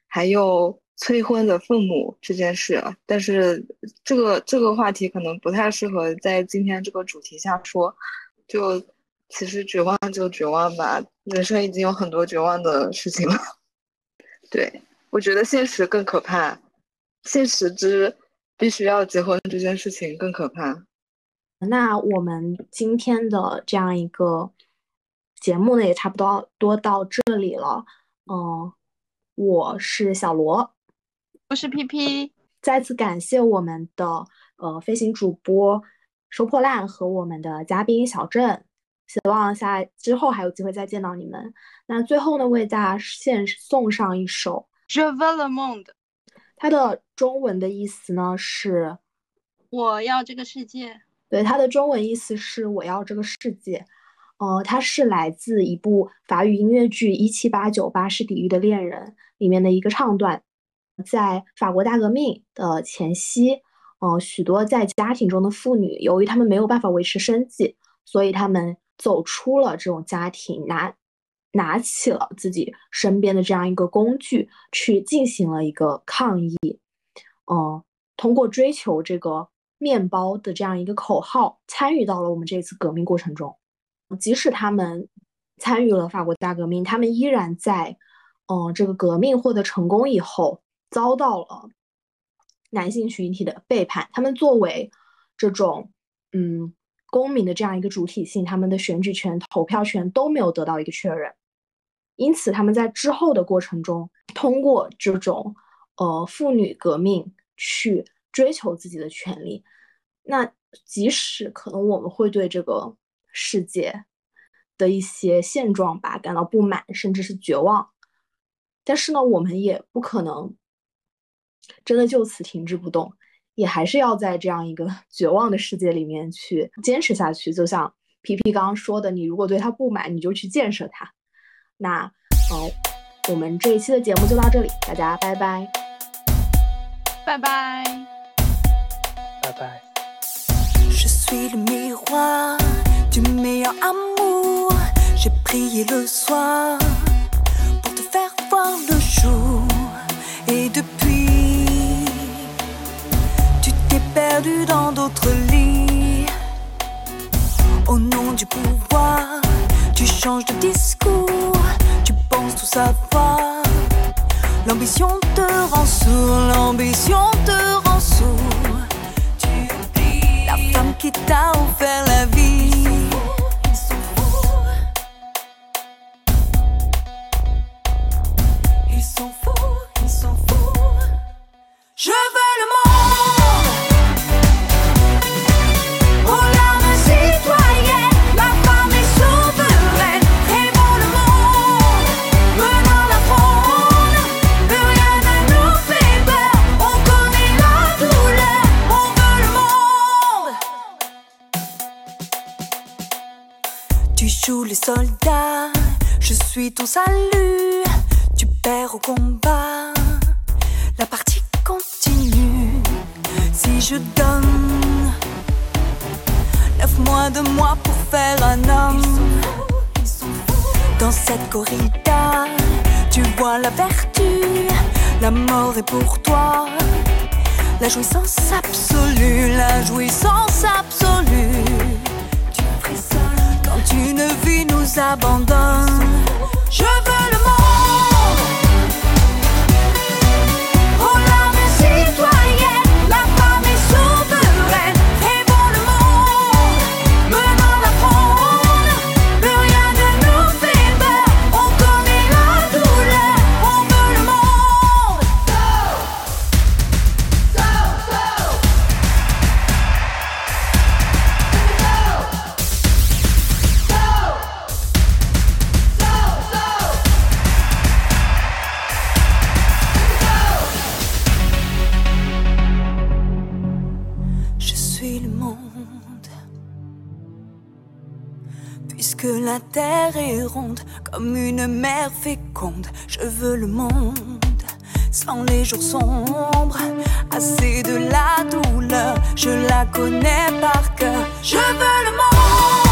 还有催婚的父母这件事，但是这个这个话题可能不太适合在今天这个主题下说。就其实绝望就绝望吧，人生已经有很多绝望的事情了。对我觉得现实更可怕，现实之必须要结婚这件事情更可怕。那我们今天的这样一个节目呢，也差不多多到这里了。嗯，我是小罗。我是 P P，再次感谢我们的呃飞行主播收破烂和我们的嘉宾小郑，希望下之后还有机会再见到你们。那最后呢，为大家献送上一首《Je veux le monde》，它的中文的意思呢是我要这个世界。对，它的中文意思是我要这个世界。呃，它是来自一部法语音乐剧《一七八九巴士底狱的恋人》里面的一个唱段。在法国大革命的前夕，呃，许多在家庭中的妇女，由于她们没有办法维持生计，所以她们走出了这种家庭，拿拿起了自己身边的这样一个工具，去进行了一个抗议。嗯，通过追求这个面包的这样一个口号，参与到了我们这次革命过程中。即使他们参与了法国大革命，他们依然在，嗯，这个革命获得成功以后。遭到了男性群体的背叛，他们作为这种嗯公民的这样一个主体性，他们的选举权、投票权都没有得到一个确认，因此他们在之后的过程中，通过这种呃妇女革命去追求自己的权利。那即使可能我们会对这个世界的一些现状吧感到不满，甚至是绝望，但是呢，我们也不可能。真的就此停滞不动，也还是要在这样一个 绝望的世界里面去坚持下去。就像皮皮刚刚说的，你如果对他不满，你就去建设他。那，好，我们这一期的节目就到这里，大家拜拜，拜拜，拜拜。Perdu dans d'autres lits. Au nom du pouvoir, tu changes de discours, tu penses tout savoir. L'ambition te rend sourd, l'ambition te rend sourd. Tu oublies la femme qui t'a offert la vie. Je suis ton salut. Tu perds au combat, la partie continue. Si je donne neuf mois de moi pour faire un homme, dans cette corrida, tu vois la vertu, la mort est pour toi. La jouissance absolue, la jouissance absolue une vie nous abandonne. Je veux le monde. La terre est ronde comme une mer féconde. Je veux le monde sans les jours sombres. Assez de la douleur, je la connais par cœur. Je veux le monde.